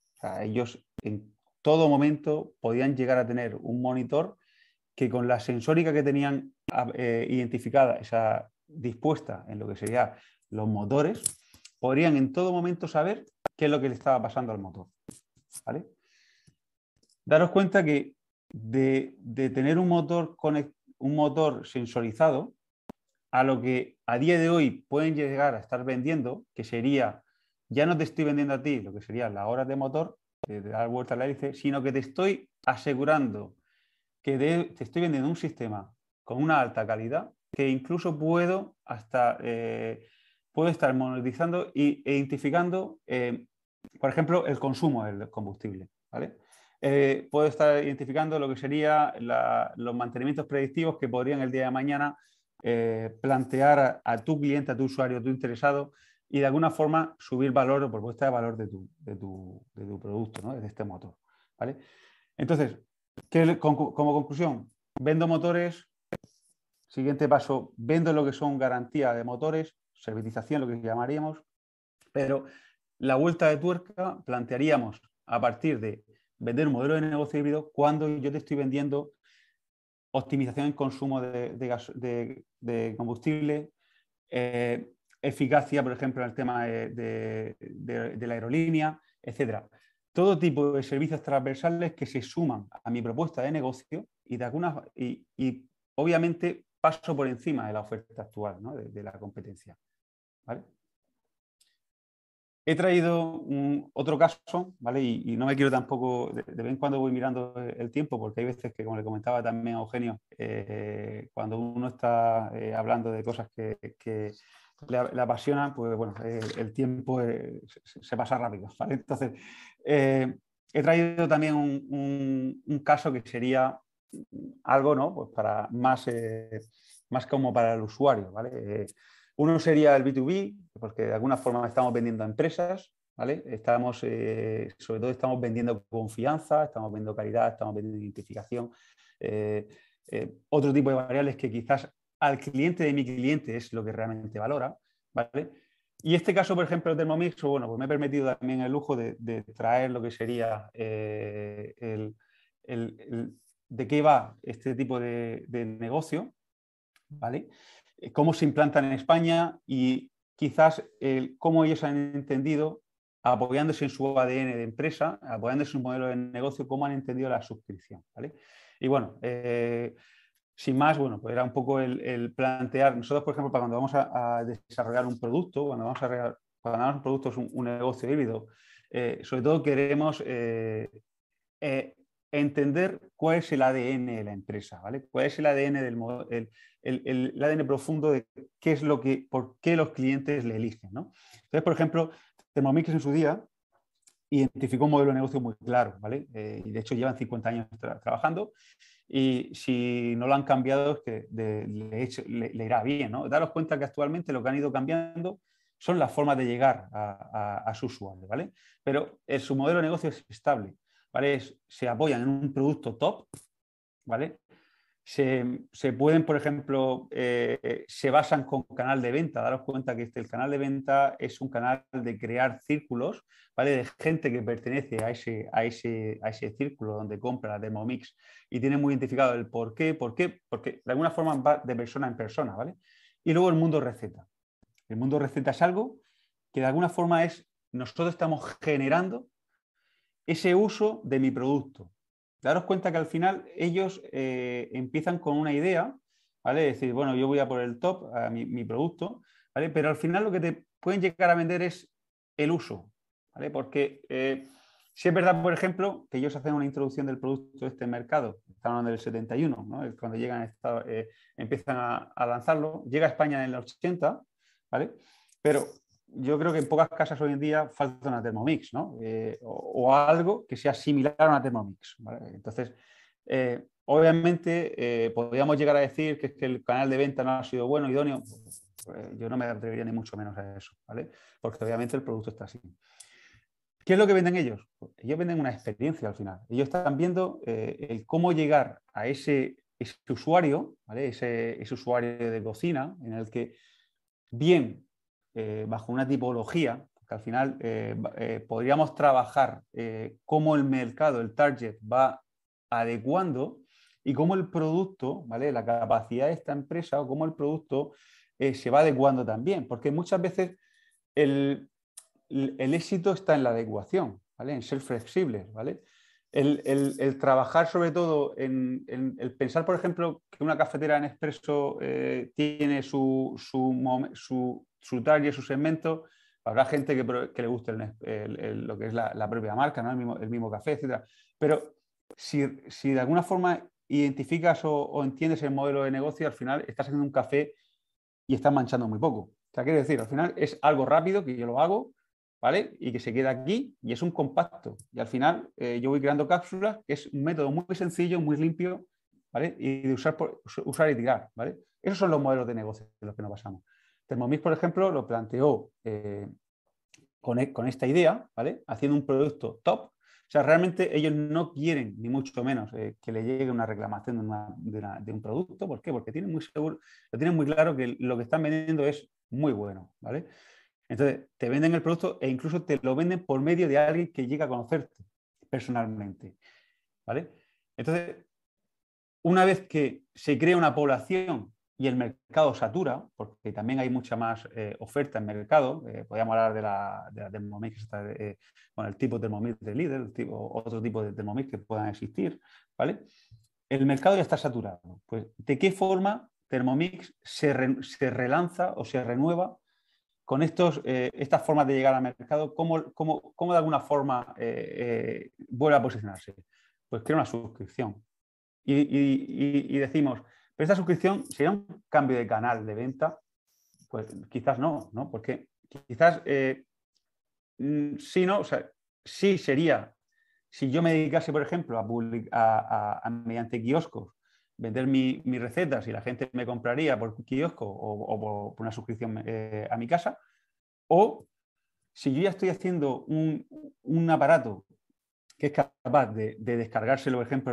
ellos en todo momento podían llegar a tener un monitor que con la sensórica que tenían eh, identificada, esa dispuesta en lo que serían los motores, podrían en todo momento saber qué es lo que le estaba pasando al motor. ¿vale? Daros cuenta que de, tener un motor, un motor sensorizado, a lo que a día de hoy pueden llegar a estar vendiendo, que sería, ya no te estoy vendiendo a ti lo que sería la hora de motor, de dar vuelta a la hélice, sino que te estoy asegurando que te estoy vendiendo un sistema con una alta calidad que incluso puedo hasta eh, puedo estar monetizando e identificando, eh, por ejemplo, el consumo del combustible. ¿vale? Eh, puedo estar identificando lo que serían los mantenimientos predictivos que podrían el día de mañana eh, plantear a, tu cliente, a tu usuario, a tu interesado y de alguna forma subir valor o propuesta de valor de tu, producto, ¿no? de este motor. ¿vale? Entonces, como conclusión, vendo motores, siguiente paso, vendo lo que son garantía de motores, servitización, lo que llamaríamos, pero la vuelta de tuerca plantearíamos a partir de vender un modelo de negocio híbrido cuando yo te estoy vendiendo optimización en consumo de, combustible, eh, eficacia, por ejemplo, en el tema de, la aerolínea, etcétera. Todo tipo de servicios transversales que se suman a mi propuesta de negocio y, de alguna, y, obviamente paso por encima de la oferta actual, de, la competencia. He traído otro caso, ¿vale? Y, no me quiero tampoco, de, vez en cuando voy mirando el tiempo, porque hay veces que, como le comentaba también a Eugenio, eh, cuando uno está eh, hablando de cosas que, le, apasionan, pues bueno, eh, el tiempo se, pasa rápido. Entonces, he traído también un, un, caso que sería algo, ¿no? Pues para más, más como para el usuario, ¿vale? Uno sería el B2B, porque de alguna forma estamos vendiendo a empresas, ¿vale? Estamos, eh, sobre todo estamos vendiendo confianza, estamos vendiendo calidad, estamos vendiendo identificación. Eh, eh, otro tipo de variables que quizás al cliente de mi cliente es lo que realmente valora, ¿vale? Y este caso, por ejemplo, de Thermomix, bueno, pues me he permitido también el lujo de, traer lo que sería el, de qué va este tipo de negocio, ¿vale? Eh, cómo se implantan en España y quizás cómo ellos han entendido, apoyándose en su ADN de empresa, apoyándose en su modelo de negocio, cómo han entendido la suscripción. Y bueno, eh, sin más, bueno, pues era un poco el, plantear, nosotros, por ejemplo, para cuando vamos a, desarrollar un producto, cuando vamos a cuando un producto es un, negocio híbrido, eh, sobre todo queremos entender cuál es el ADN de la empresa, ¿vale? Cuál es el ADN del el, el, el, ADN profundo de qué es lo que, por qué los clientes le eligen, ¿no? Entonces, por ejemplo, Thermomix en su día identificó un modelo de negocio muy claro, ¿vale? Eh, y de hecho llevan 50 años trabajando y si no lo han cambiado es que le, irá bien, ¿no? Daros cuenta que actualmente lo que han ido cambiando son las formas de llegar a, a, su usuario, ¿vale? Pero su modelo de negocio es estable se apoyan en un producto top, ¿vale? Se, pueden, por ejemplo, eh, se basan con canal de venta. Daros cuenta que este, el canal de venta es un canal de crear círculos, ¿vale? De gente que pertenece a ese, a ese, a ese círculo donde compra la Thermomix y tiene muy identificado el por qué, por qué, porque de alguna forma va de persona en persona, ¿vale? Y luego el mundo receta. El mundo receta es algo que de alguna forma es, nosotros estamos generando ese uso de mi producto. Daros cuenta que al final ellos eh, empiezan con una idea, ¿vale? Es decir, bueno, yo voy a por el top, a mi, producto, ¿vale? Pero al final lo que te pueden llegar a vender es el uso, ¿vale? Porque eh, si es verdad, por ejemplo, que ellos hacen una introducción del producto de este mercado, están en el 71, ¿no? cuando llegan, eh, empiezan a, a, lanzarlo, llega a España en el 80, ¿vale? Pero yo creo que en pocas casas hoy en día falta una Thermomix, ¿no? Eh, o, algo que sea similar a una Thermomix. Entonces, eh, obviamente, podríamos llegar a decir que, que el canal de venta no ha sido bueno, idóneo. Yo no me atrevería ni mucho menos a eso, ¿vale? Porque obviamente el producto está así. ¿Qué es lo que venden ellos? Ellos venden una experiencia al final. Ellos están viendo el cómo llegar a ese, usuario, ¿vale? ese, usuario de cocina, en el que bien eh, bajo una tipología, que al final eh, eh, podríamos trabajar cómo el mercado, el target, va adecuando y cómo el producto, ¿vale? la capacidad de esta empresa o cómo el producto se va adecuando también, porque muchas veces el, el, éxito está en la adecuación, ¿vale? en ser flexibles. ¿vale? el, trabajar sobre todo en, el pensar, por ejemplo, que una cafetera en expreso tiene su, su, su, target, su segmento, habrá gente que, le guste lo que es la, propia marca, ¿no? el, mismo, café, etc. Pero si, de alguna forma identificas o, entiendes el modelo de negocio, al final estás haciendo un café y estás manchando muy poco. O sea, quiero decir, al final es algo rápido que yo lo hago, ¿vale? Y que se queda aquí y es un compacto. Y al final eh, yo voy creando cápsulas, que es un método muy sencillo, muy limpio, ¿vale? Y de usar, usar y tirar, ¿vale? Esos son los modelos de negocio de los que nos basamos. Thermomix, por ejemplo, lo planteó eh, con, e, con, esta idea, ¿vale? Haciendo un producto top. O sea, realmente ellos no quieren, ni mucho menos, eh, que le llegue una reclamación de, de, un producto. ¿Por qué? Porque tienen muy seguro, lo tienen muy claro que lo que están vendiendo es muy bueno, ¿vale? Entonces, te venden el producto e incluso te lo venden por medio de alguien que llega a conocerte personalmente. ¿Vale? Entonces, una vez que se crea una población y el mercado satura, porque también hay mucha más eh, oferta en mercado, eh, podríamos hablar de la, de la Thermomix, eh, el tipo de Thermomix de líder, otro tipo de Thermomix que puedan existir, ¿vale? El mercado ya está saturado. Pues, ¿de qué forma Thermomix se, relanza o se renueva con estos, eh, estas formas de llegar al mercado, ¿cómo, cómo, cómo de alguna forma vuelve a posicionarse? Pues crea una suscripción. Y, decimos, ¿pero esta suscripción sería un cambio de canal de venta? Pues quizás no, ¿no? Porque quizás mm, sí, ¿no? O sea, sí sería, si yo me dedicase, por ejemplo, a, a mediante kioscos, vender mis recetas y la gente me compraría por kiosco o, por una suscripción eh, a mi casa. O si yo ya estoy haciendo un, aparato que es capaz de, descargárselo, por ejemplo,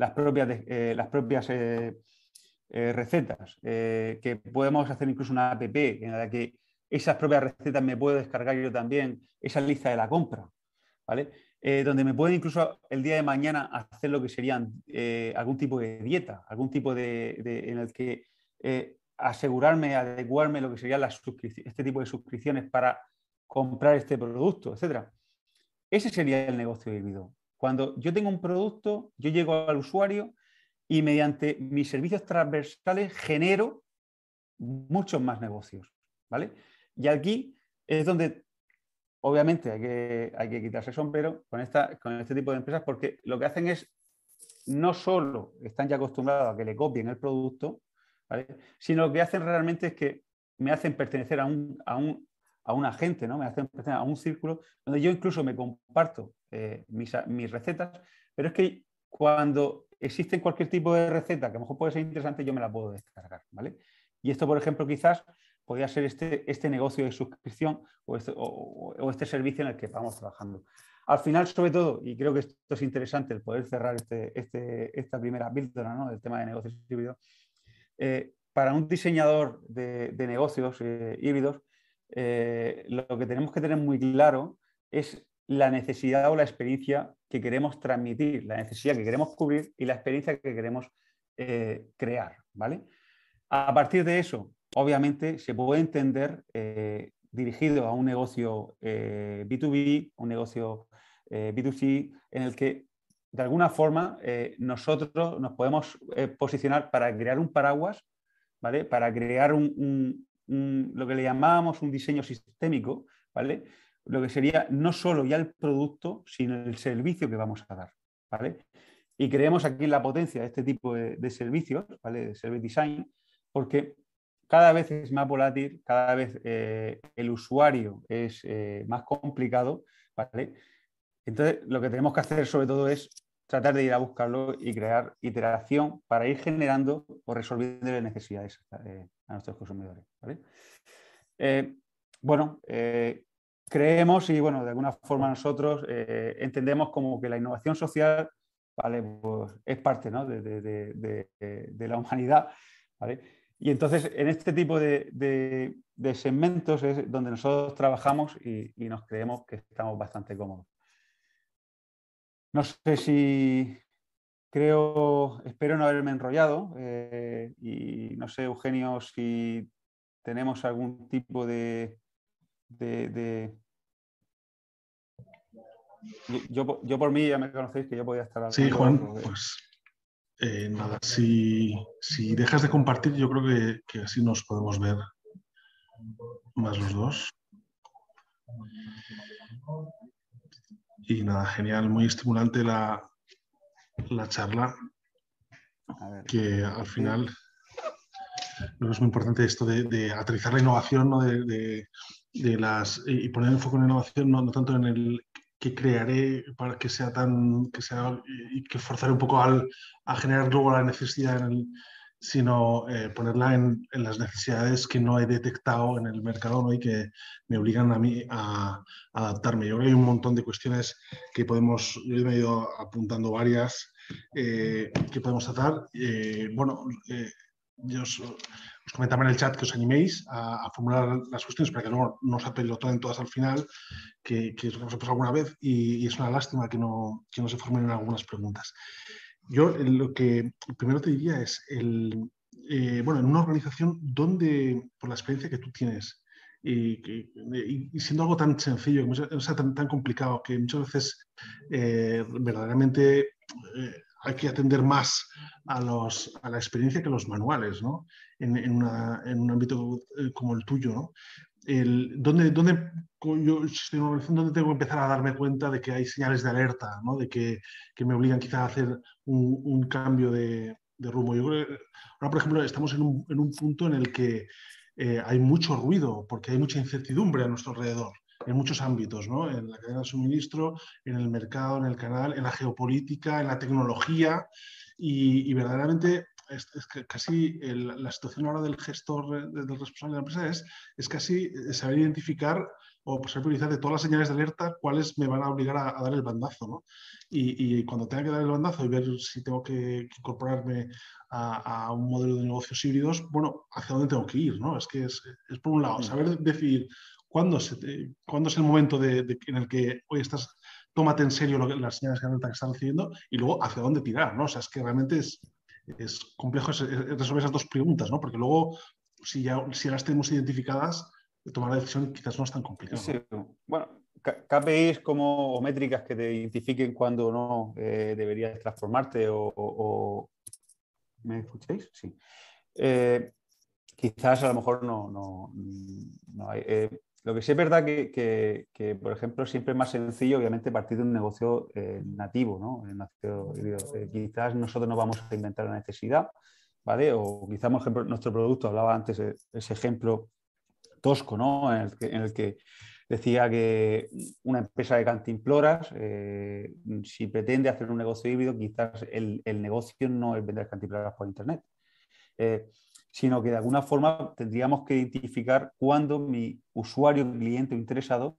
las propias, eh, las propias eh, recetas, que podemos hacer incluso una app en la que esas propias recetas me puedo descargar yo también, esa lista de la compra. ¿vale? Eh, donde me pueden incluso el día de mañana hacer lo que serían eh, algún tipo de dieta, algún tipo de, en el que eh, asegurarme, adecuarme lo que serían las este tipo de suscripciones para comprar este producto, etc. Ese sería el negocio híbrido. Cuando yo tengo un producto, yo llego al usuario y mediante mis servicios transversales genero muchos más negocios. ¿vale? Y aquí es donde obviamente hay que, hay que quitarse sombrero con, esta, con este tipo de empresas porque lo que hacen es, no solo están ya acostumbrados a que le copien el producto, sino lo que hacen realmente es que me hacen pertenecer a un, a un, a un agente, ¿no? me hacen pertenecer a un círculo donde yo incluso me comparto eh, mis, recetas, pero es que cuando existe cualquier tipo de receta que a lo mejor puede ser interesante, yo me la puedo descargar. ¿vale? Y esto, por ejemplo, quizás podría ser este, este negocio de suscripción este, o este, servicio en el que vamos trabajando. Al final, sobre todo, y creo que esto es interesante, el poder cerrar este, este esta primera píldora ¿no? del tema de negocios híbridos, eh, para un diseñador de, negocios eh, híbridos, lo que tenemos que tener muy claro es la necesidad o la experiencia que queremos transmitir, la necesidad que queremos cubrir y la experiencia que queremos crear. ¿vale? A partir de eso, obviamente se puede entender eh, dirigido a un negocio B2B, eh, un negocio B2C, eh, en el que de alguna forma nosotros nos podemos posicionar para crear un paraguas, ¿vale? para crear un, lo que le llamábamos un diseño sistémico, ¿vale? Lo que sería no solo ya el producto, sino el servicio que vamos a dar. ¿vale? Y creemos aquí la potencia de este tipo de, servicios, ¿vale? de service design, porque cada vez es más volátil, cada vez eh, el usuario es eh, más complicado, ¿vale? Entonces, lo que tenemos que hacer sobre todo es tratar de ir a buscarlo y crear iteración para ir generando o resolviendo las necesidades eh, a nuestros consumidores. Eh, bueno, creemos y bueno, de alguna forma nosotros entendemos como que la innovación social ¿vale? Pues es parte de, la humanidad. Y entonces en este tipo de, segmentos es donde nosotros trabajamos y nos creemos que estamos bastante cómodos. No sé si creo, espero no haberme enrollado eh, y no sé, Eugenio, si tenemos algún tipo de... Yo, yo, por mí ya me conocéis que yo podía estar... Sí, Juan, pues eh, nada, si, dejas de compartir, yo creo que, que así nos podemos ver más los dos. Y nada, genial, muy estimulante la, la charla. Que al final lo es muy importante esto de, aterrizar la innovación, ¿no? de, las, y poner el en la innovación, no, tanto en el que crearé para que sea tan, que sea, y que forzaré un poco al, a generar luego la necesidad en sino eh, ponerla en, las necesidades que no he detectado en el mercado y que me obligan a mí a, adaptarme. Yo creo que hay un montón de cuestiones que podemos, yo he ido apuntando varias, eh, que podemos tratar. Eh, bueno, yo os, comentaba en el chat que os animéis a, formular las cuestiones para que luego no os apelotonen todas al final, que, que os ha pasado alguna vez y, es una lástima que no, que no se formen algunas preguntas. Yo lo que primero te diría es, el, eh, bueno, en una organización donde, por la experiencia que tú tienes, y, siendo algo tan sencillo, o sea, tan, tan, complicado, que muchas veces eh, verdaderamente eh, hay que atender más a, los, a la experiencia que los manuales, ¿no? En, en, una, en un ámbito como el tuyo, ¿no? el, ¿dónde, dónde, yo ¿dónde tengo que empezar a darme cuenta de que hay señales de alerta, ¿no? de que, que, me obligan quizá a hacer un, un cambio de, de, rumbo? Yo creo que ahora, por ejemplo, estamos en un, en un punto en el que eh, hay mucho ruido, porque hay mucha incertidumbre a nuestro alrededor en muchos ámbitos, ¿no? en la cadena de suministro, en el mercado, en el canal, en la geopolítica, en la tecnología, y, y verdaderamente es, que casi la situación ahora del gestor, del responsable de la empresa es, es casi eh, saber identificar o saber priorizar de todas las señales de alerta cuáles me van a obligar a, dar el bandazo. ¿no? Y, y, cuando tenga que dar el bandazo y ver si tengo que, incorporarme a, a, un modelo de negocios híbridos, bueno, hacia dónde tengo que ir. ¿no? Es que es, es por un lado, saber decidir cuándo, se cuándo es el momento de, en el que hoy estás tómate en serio lo que, las señales de alerta que están recibiendo y luego hacia dónde tirar, ¿no? O sea, es que realmente es, es complejo resolver esas dos preguntas, ¿no? Porque luego, si ya, si las tenemos identificadas, tomar la decisión quizás no es tan complicado. Sí. Bueno, KPIs como o métricas que te identifiquen cuando no eh, deberías transformarte o, ¿Me escucháis? Sí. Eh, quizás a lo mejor no, no, no hay. Eh, lo que sí es verdad que, por ejemplo, siempre es más sencillo, obviamente, partir de un negocio eh, nativo, ¿no? Eh, quizás nosotros no vamos a inventar la necesidad, ¿vale? O quizás, por ejemplo, nuestro producto, hablaba antes de ese ejemplo tosco, ¿no? En el que, decía que una empresa de cantimploras, eh, si pretende hacer un negocio híbrido, quizás el, el negocio no es vender cantimploras por Internet sino que de alguna forma tendríamos que identificar cuándo mi usuario, cliente o interesado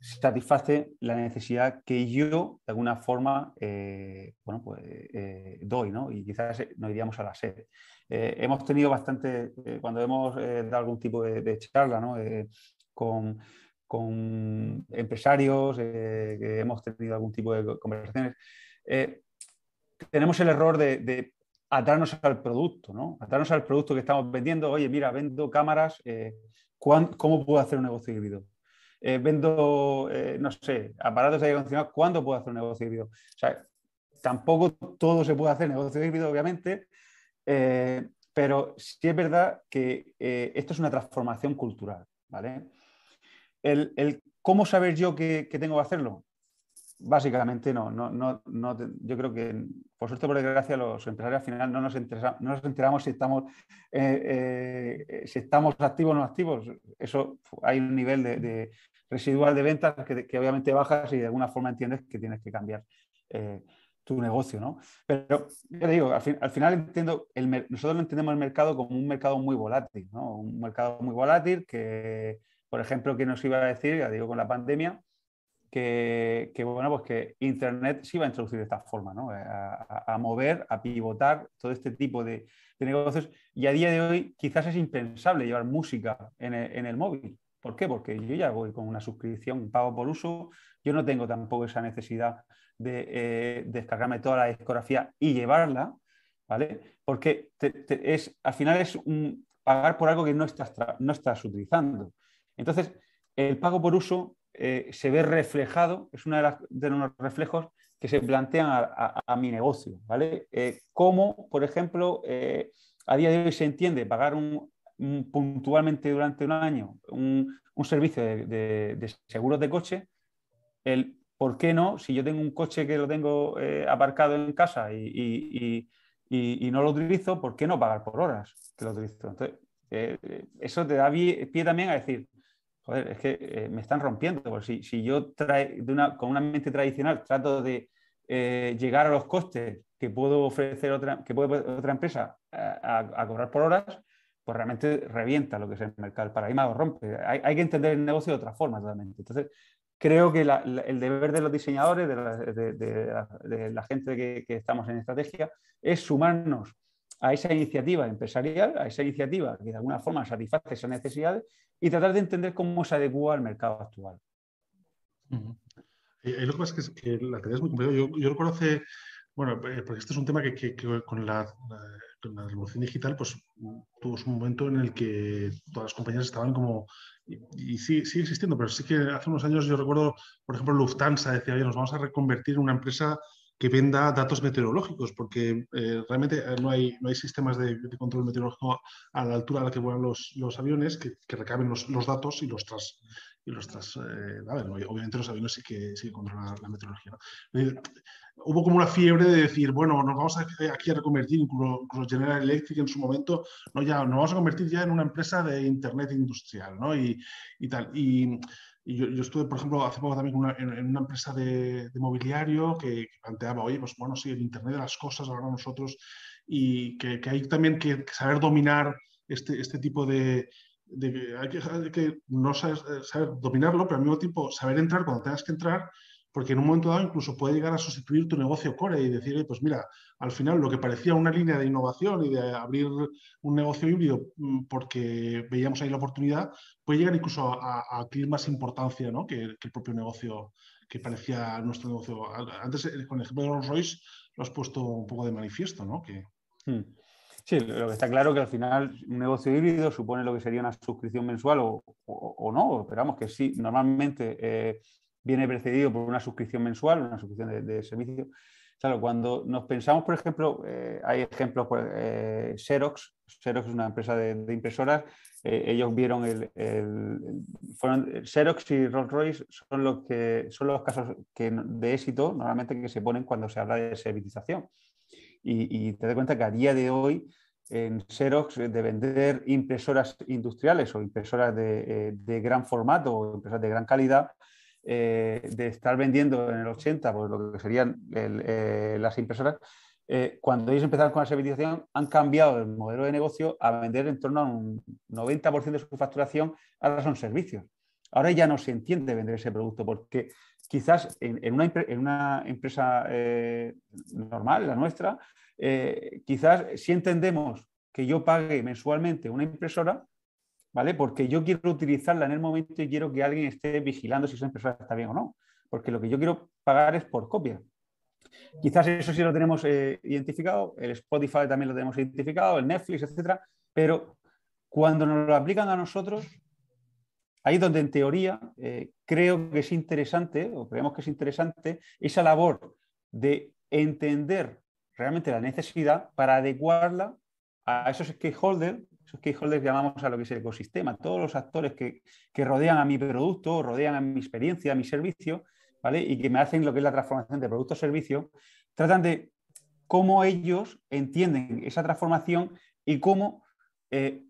satisface la necesidad que yo de alguna forma eh, pues, eh, doy, ¿no? Y quizás nos iríamos a la sede. Eh, hemos tenido bastante, cuando hemos dado algún tipo de, charla ¿no? con, empresarios, que hemos tenido algún tipo de conversaciones, tenemos el error de atarnos al producto, ¿no? Atarnos al producto que estamos vendiendo. Oye, mira, vendo cámaras, eh, ¿cómo puedo hacer un negocio híbrido? Eh, vendo, eh, no sé, aparatos de aire acondicionado, ¿cuándo puedo hacer un negocio híbrido? O sea, tampoco todo se puede hacer negocio híbrido, obviamente, pero sí es verdad que esto es una transformación cultural, ¿vale? Cómo saber yo que tengo que hacerlo, Básicamente no, no, no, no, yo creo que por suerte, por desgracia, los empresarios al final no nos, no nos enteramos si estamos, eh, eh, si estamos activos o no activos. Eso hay un nivel de, residual de ventas que, obviamente bajas y de alguna forma entiendes que tienes que cambiar eh, tu negocio, ¿no? Pero ya digo, al, final entiendo, el, nosotros entendemos el mercado como un mercado muy volátil, ¿no? Un mercado muy volátil que, por ejemplo, que nos iba a decir, ya digo, con la pandemia, que, bueno, pues que Internet se iba a introducir de esta forma, ¿no? A, mover, a pivotar todo este tipo de, negocios. Y a día de hoy quizás es impensable llevar música en el, móvil. ¿Por qué? Porque yo ya voy con una suscripción, pago por uso, yo no tengo tampoco esa necesidad de eh, descargarme toda la discografía y llevarla, ¿vale? Porque es, al final es pagar por algo que no estás, no estás utilizando. Entonces, el pago por uso eh, se ve reflejado, es uno de, los reflejos que se plantean a, mi negocio, ¿vale? Eh, cómo, por ejemplo, a día de hoy se entiende pagar un, puntualmente durante un año un, servicio de, de, seguros de coche, el ¿por qué no? Si yo tengo un coche que lo tengo eh, aparcado en casa y, no lo utilizo, ¿por qué no pagar por horas que lo utilizo? Entonces, eh, eso te da pie, también a decir, joder, es que eh, me están rompiendo. Porque si, yo trae, con una mente tradicional trato de llegar a los costes que puedo ofrecer otra, que puede otra empresa a, cobrar por horas, pues realmente revienta lo que es el mercado. El paradigma lo rompe. Hay, hay, que entender el negocio de otra forma totalmente. Entonces, creo que el deber de los diseñadores, de la, gente que, estamos en estrategia, es sumarnos a esa iniciativa empresarial, a esa iniciativa que de alguna forma satisface esas necesidades y tratar de entender cómo se adecua al mercado actual. lo que pasa es que, la tarea es muy complicada. Yo, recuerdo hace, bueno, eh, porque este es un tema que, con la, con la revolución digital, pues tuvo un momento en el que todas las compañías estaban como y, sí, sigue existiendo, pero sí que hace unos años yo recuerdo, por ejemplo, Lufthansa decía, oye, nos vamos a reconvertir en una empresa que venda datos meteorológicos, porque eh, realmente eh, no hay, no hay sistemas de, control meteorológico a la altura a la que vuelan los, los aviones que, que recaben los, los, datos y los, tras, y los tras, eh, obviamente los aviones sí que, sí que controlan la, meteorología. hubo como una fiebre de decir, bueno, nos vamos a, aquí a reconvertir, incluso, General Electric en su momento, no, ya, nos vamos a convertir ya en una empresa de Internet industrial, ¿no? Y, y tal. Y yo, estuve, por ejemplo, hace poco también en, una empresa de, mobiliario que, planteaba, oye, pues bueno, sí, el Internet de las cosas ahora nosotros y que, hay también que saber dominar este, este tipo de, hay, que, no saber, saber, dominarlo, pero al mismo tiempo saber entrar cuando tengas que entrar porque en un momento dado incluso puede llegar a sustituir tu negocio core y decir, pues mira, al final lo que parecía una línea de innovación y de abrir un negocio híbrido mm, porque veíamos ahí la oportunidad, puede llegar incluso a, adquirir más importancia ¿no? que, el propio negocio que parecía nuestro negocio. Antes, eh, con el ejemplo de Rolls Royce, lo has puesto un poco de manifiesto, ¿no? Que... Hmm. Sí, lo que está claro que al final un negocio híbrido supone lo que sería una suscripción mensual o, o, no, esperamos que sí, normalmente eh, viene precedido por una suscripción mensual, una suscripción de, servicio. Claro, cuando nos pensamos, por ejemplo, eh, hay ejemplos, pues, eh, Xerox, Xerox es una empresa de, impresoras, eh, ellos vieron el, fueron, Xerox y Rolls Royce son los, que, son los casos que, de éxito normalmente que se ponen cuando se habla de servitización. Y, te das cuenta que a día de hoy en Xerox de vender impresoras industriales o impresoras de, de gran formato o impresoras de gran calidad, eh, de estar vendiendo en el 80, pues lo que serían eh, las impresoras, eh, cuando ellos empezaron con la servitización, han cambiado el modelo de negocio a vender en torno a un 90% de su facturación, ahora son servicios. Ahora ya no se entiende vender ese producto porque quizás en, una, en una, empresa normal, la nuestra, quizás si entendemos que yo pague mensualmente una impresora, ¿vale? Porque yo quiero utilizarla en el momento y quiero que alguien esté vigilando si esa impresora está bien o no. Porque lo que yo quiero pagar es por copia. Quizás eso sí lo tenemos eh, identificado, el Spotify también lo tenemos identificado, el Netflix, etcétera, pero cuando nos lo aplican a nosotros, ahí es donde en teoría eh, creo que es interesante, o creemos que es interesante, esa labor de entender realmente la necesidad para adecuarla a esos stakeholders esos stakeholders llamamos a lo que es el ecosistema, todos los actores que, rodean a mi producto, rodean a mi experiencia, a mi servicio, ¿vale? Y que me hacen lo que es la transformación de producto-servicio, tratan de cómo ellos entienden esa transformación y cómo, eh,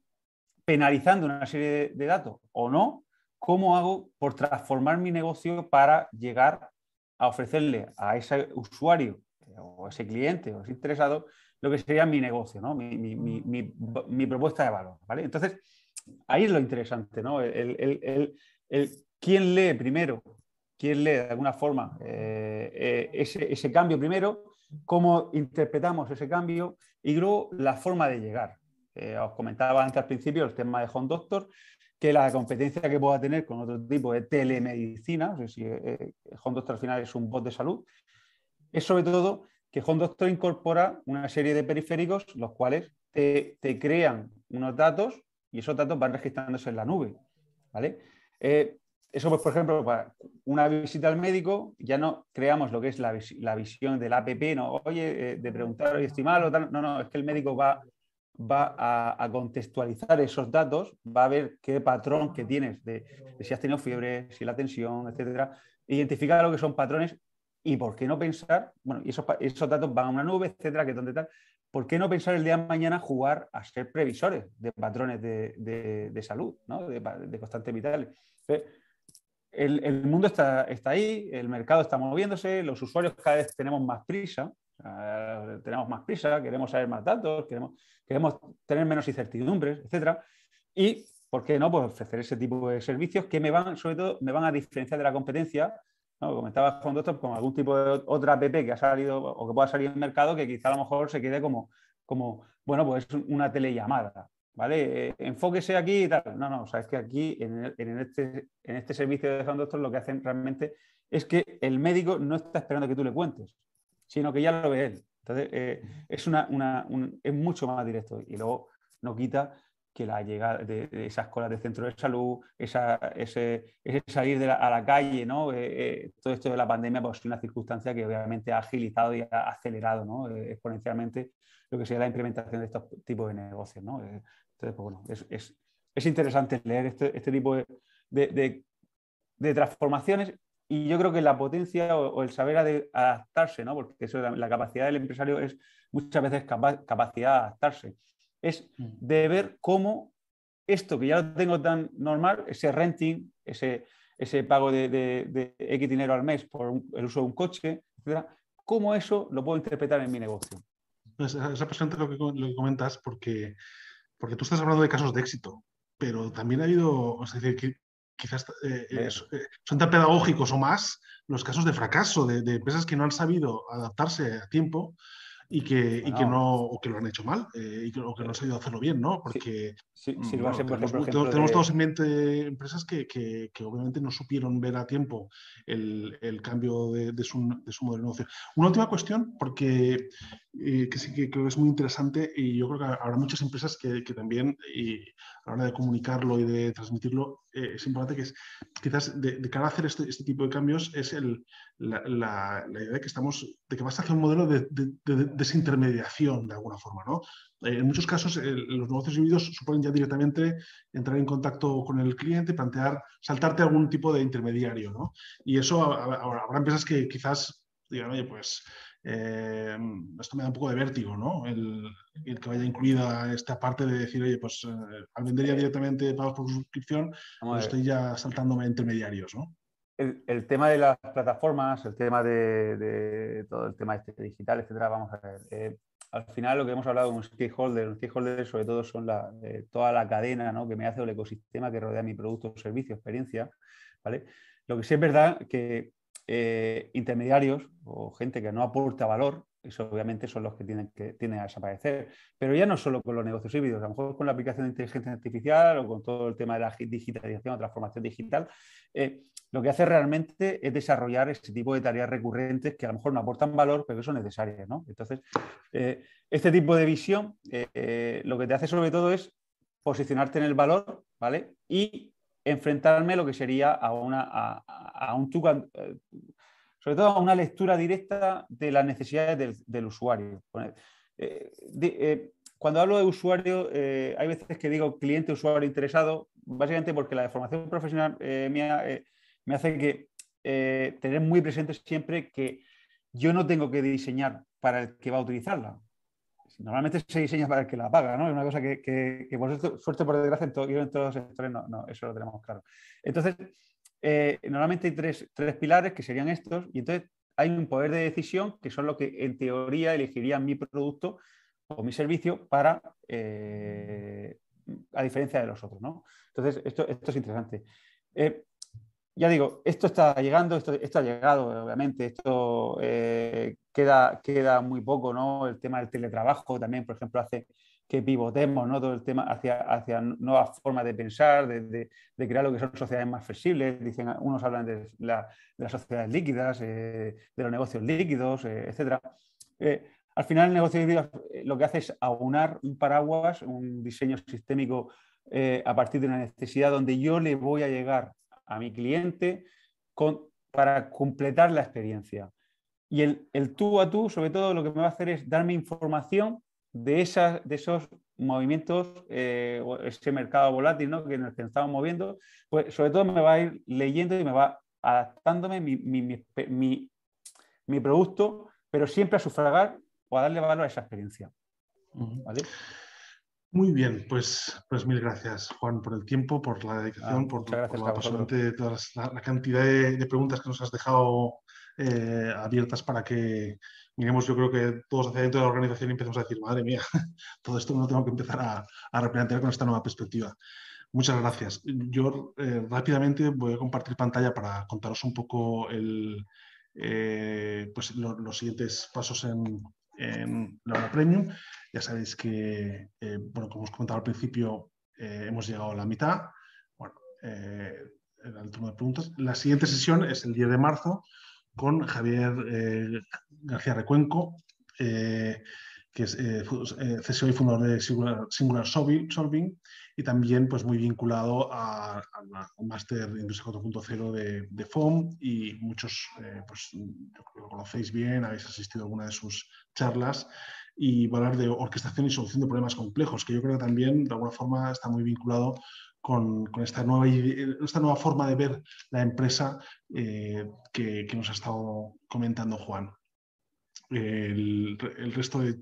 penalizando una serie de, datos o no, cómo hago por transformar mi negocio para llegar a ofrecerle a ese usuario, o ese cliente o ese interesado lo que sería mi negocio, ¿no? mi, mi, mi, mi propuesta de valor. ¿vale? Entonces, ahí es lo interesante, ¿no? El, el, el, quién lee primero, quién lee de alguna forma eh, eh, ese, ese, cambio primero, cómo interpretamos ese cambio y luego la forma de llegar. Eh, os comentaba antes al principio el tema de Home Doctor, que la competencia que pueda tener con otro tipo de telemedicina, o sea, si Home Doctor al final es un bot de salud, es sobre todo que Home Doctor incorpora una serie de periféricos los cuales te, crean unos datos y esos datos van registrándose en la nube. ¿vale? Eh, eso, pues, por ejemplo, para una visita al médico, ya no creamos lo que es la, visión del APP, ¿no? Oye, eh, de preguntar, oye, estimado, tal. no, no, es que el médico va, va a, contextualizar esos datos, va a ver qué patrón que tienes de, si has tenido fiebre, si la tensión, etcétera, identificar lo que son patrones y por qué no pensar, bueno, esos, datos van a una nube, etcétera, que donde tal, ¿por qué no pensar el día de mañana jugar a ser previsores de patrones de, salud, de, constantes vitales? El, mundo está, ahí, el mercado está moviéndose, los usuarios cada vez tenemos más prisa, tenemos más prisa, queremos saber más datos, queremos, queremos tener menos incertidumbres, etc. Y, ¿por qué no? Pues ofrecer ese tipo de servicios que me van, sobre todo, me van a diferenciar de la competencia ¿no? Comentaba con Doctor con algún tipo de otra app que ha salido o que pueda salir en el mercado que quizá a lo mejor se quede como, como bueno, pues una telellamada. ¿Vale? Eh, enfóquese aquí y tal. No, no, o sea, es que aquí en, este, en este servicio de Sound Doctor lo que hacen realmente es que el médico no está esperando que tú le cuentes, sino que ya lo ve él. Entonces, eh, es, una, es mucho más directo y luego no quita que la llegada de, esas colas de centro de salud, esa, ese, salir a la calle, ¿no? Eh, eh, todo esto de la pandemia pues, es una circunstancia que obviamente ha agilizado y ha acelerado ¿no? Eh, exponencialmente lo que sería la implementación de estos tipos de negocios. ¿no? entonces, pues, bueno, es, es, es, interesante leer este, este tipo de, de, de, transformaciones y yo creo que la potencia o, el saber adaptarse, ¿no? porque eso, la, la, capacidad del empresario es muchas veces capacidad de adaptarse es mm. de ver cómo esto que ya lo tengo tan normal, ese renting, ese, ese pago de, de, X dinero al mes por el uso de un coche, etcétera, cómo eso lo puedo interpretar en mi negocio. Es, es apasionante lo que, lo que comentas porque, porque tú estás hablando de casos de éxito, pero también ha habido, es decir, que quizás eh, eh, eh, son tan pedagógicos o más los casos de fracaso de, de, empresas que no han sabido adaptarse a tiempo y que, y que no o que lo han hecho mal eh, y que, o que no han sabido hacerlo bien, ¿no? Porque sí, sí, mm, tenemos, todos en mente empresas que, que, que, obviamente no supieron ver a tiempo el, el cambio de, de, su, de, su, modelo de negocio. Una última cuestión, porque eh, que sí que creo que es muy interesante y yo creo que habrá muchas empresas que, también, y a la hora de comunicarlo y de transmitirlo, eh, es importante que es, quizás de, cara a hacer este, este, tipo de cambios es el, la, idea de que estamos, de que vas hacia un modelo de, desintermediación de alguna forma, ¿no? Eh, en muchos casos los negocios híbridos suponen ya directamente entrar en contacto con el cliente, plantear, saltarte algún tipo de intermediario, ¿no? Y eso habrá, empresas que quizás digan, oye, pues eh, esto me da un poco de vértigo, ¿no? El, que vaya incluida esta parte de decir, oye, pues al vender ya directamente pagos por suscripción, pues estoy ya saltándome intermediarios, ¿no? el, tema de las plataformas, el tema de, todo el tema este digital, etcétera, vamos a ver. Eh, al final lo que hemos hablado con un stakeholder, un stakeholder sobre todo son la, eh, toda la cadena ¿no? que me hace el ecosistema que rodea mi producto, servicio, experiencia. ¿vale? Lo que sí es verdad que eh, intermediarios o gente que no aporta valor, eso obviamente son los que tienen, que tienen a desaparecer. Pero ya no solo con los negocios híbridos, a lo mejor con la aplicación de inteligencia artificial o con todo el tema de la digitalización o transformación digital, lo que hace realmente es desarrollar ese tipo de tareas recurrentes que a lo mejor no aportan valor, pero que son necesarias. ¿no? Entonces, eh, este tipo de visión eh, eh, lo que te hace sobre todo es posicionarte en el valor ¿vale? y enfrentarme a lo que sería a, una, a, un sobre todo a una lectura directa de las necesidades del, usuario. cuando hablo de usuario, hay veces que digo cliente, usuario interesado, básicamente porque la formación profesional mía me hace que eh, tener muy presente siempre que yo no tengo que diseñar para el que va a utilizarla. Normalmente se diseña para el que la paga, ¿no? Es una cosa que, por suerte, por desgracia, en, en todos los sectores no, no, eso lo tenemos claro. Entonces, eh, normalmente hay tres, pilares que serían estos, y entonces hay un poder de decisión que son los que en teoría elegirían mi producto o mi servicio para, eh, a diferencia de los otros. ¿no? Entonces, esto, esto es interesante. Eh, ya digo, esto está llegando, esto, esto ha llegado, obviamente, esto eh, queda, queda muy poco, ¿no? El tema del teletrabajo también, por ejemplo, hace que pivotemos ¿no? todo el tema hacia, hacia nuevas formas de pensar, de, crear lo que son sociedades más flexibles. Dicen, unos hablan de, la, de las sociedades líquidas, de los negocios líquidos, etc. Al final, el negocio eh, lo que hace es aunar un paraguas, un diseño sistémico eh, a partir de una necesidad donde yo le voy a llegar a mi cliente para completar la experiencia. Y el, tú a tú, sobre todo, lo que me va a hacer es darme información de, esas, de esos movimientos, eh, ese mercado volátil ¿no? que nos estamos moviendo, pues sobre todo me va a ir leyendo y me va adaptándome mi, mi, mi producto, pero siempre a sufragar o a darle valor a esa experiencia. Muy bien, pues, pues mil gracias, Juan, por el tiempo, por la dedicación, ah, por, la, la, cantidad de, preguntas que nos has dejado eh, abiertas para que miremos, yo creo que todos hacia dentro de la organización y empecemos a decir, madre mía, todo esto no tengo que empezar a, a replantear con esta nueva perspectiva. Muchas gracias. Yo eh, rápidamente voy a compartir pantalla para contaros un poco el, eh, pues los siguientes pasos en, en la hora premium. Ya sabéis que, eh, bueno, como os comentaba al principio, eh, hemos llegado a la mitad. Bueno, eh, el turno de preguntas. La siguiente sesión es el 10 de marzo con Javier García Recuenco, que es CSO y fundador de Singular, Solving, y también pues, muy vinculado al máster de Industria 4.0 de, de, FOM y muchos, pues, lo conocéis bien, habéis asistido a alguna de sus charlas y va hablar de orquestación y solución de problemas complejos, que yo creo también de alguna forma está muy vinculado con, con esta, nueva, esta nueva forma de ver la empresa eh, que, que, nos ha estado comentando Juan. El, resto de...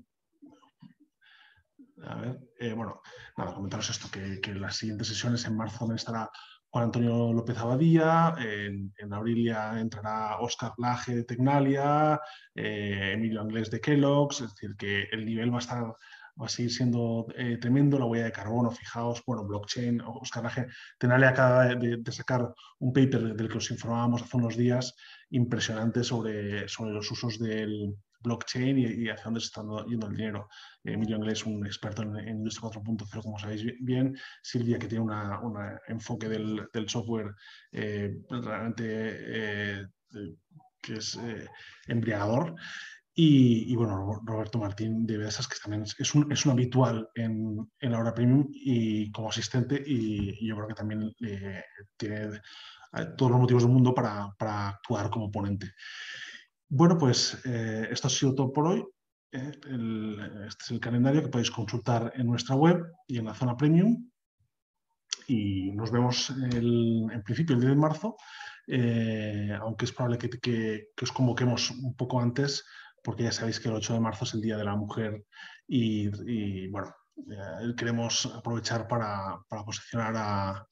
A ver, eh, bueno, nada, comentaros esto, que, que las siguientes sesiones en marzo estará Juan Antonio López Abadía, en, abril ya entrará Oscar Laje de Tecnalia, eh, Emilio Anglés de Kellogg's, es decir, que el nivel va a estar va a seguir siendo eh, tremendo, la huella de carbono, fijaos, bueno, blockchain, Oscar Laje, Tecnalia acaba de, de, sacar un paper del que os informábamos hace unos días, impresionante sobre, sobre los usos del, blockchain y, hacia dónde se está yendo el dinero. Emilio Inglés, un experto en, Industria 4.0, como sabéis bien. Silvia, que tiene un enfoque del, software eh, realmente eh, que es eh, embriagador. Y, bueno, Roberto Martín de Besas, que también es un, es un habitual en, en, la hora premium y como asistente, y, yo creo que también tiene todos los motivos del mundo para actuar como ponente. Bueno, pues eh, esto ha sido todo por hoy. Eh, este es el calendario que podéis consultar en nuestra web y en la zona premium. Y nos vemos en principio el 10 de marzo, eh, aunque es probable que, os convoquemos un poco antes, porque ya sabéis que el 8 de marzo es el Día de la Mujer y, bueno, queremos aprovechar para, posicionar a,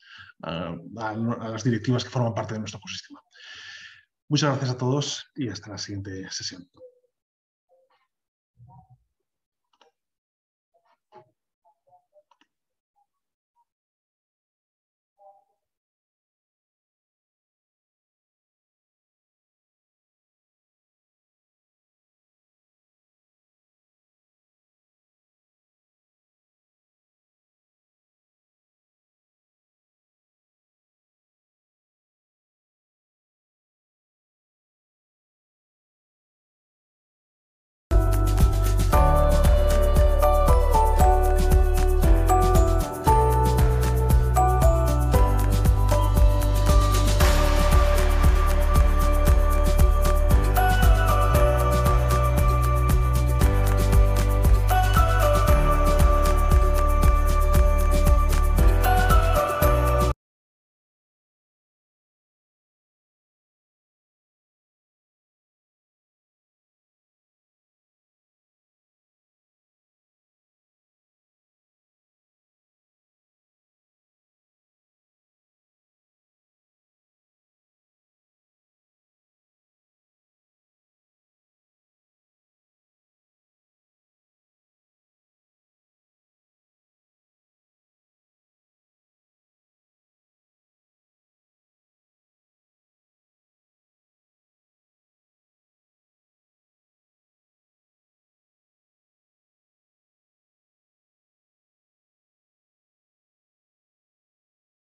las directivas que forman parte de nuestro ecosistema. Muchas gracias a todos y hasta la siguiente sesión.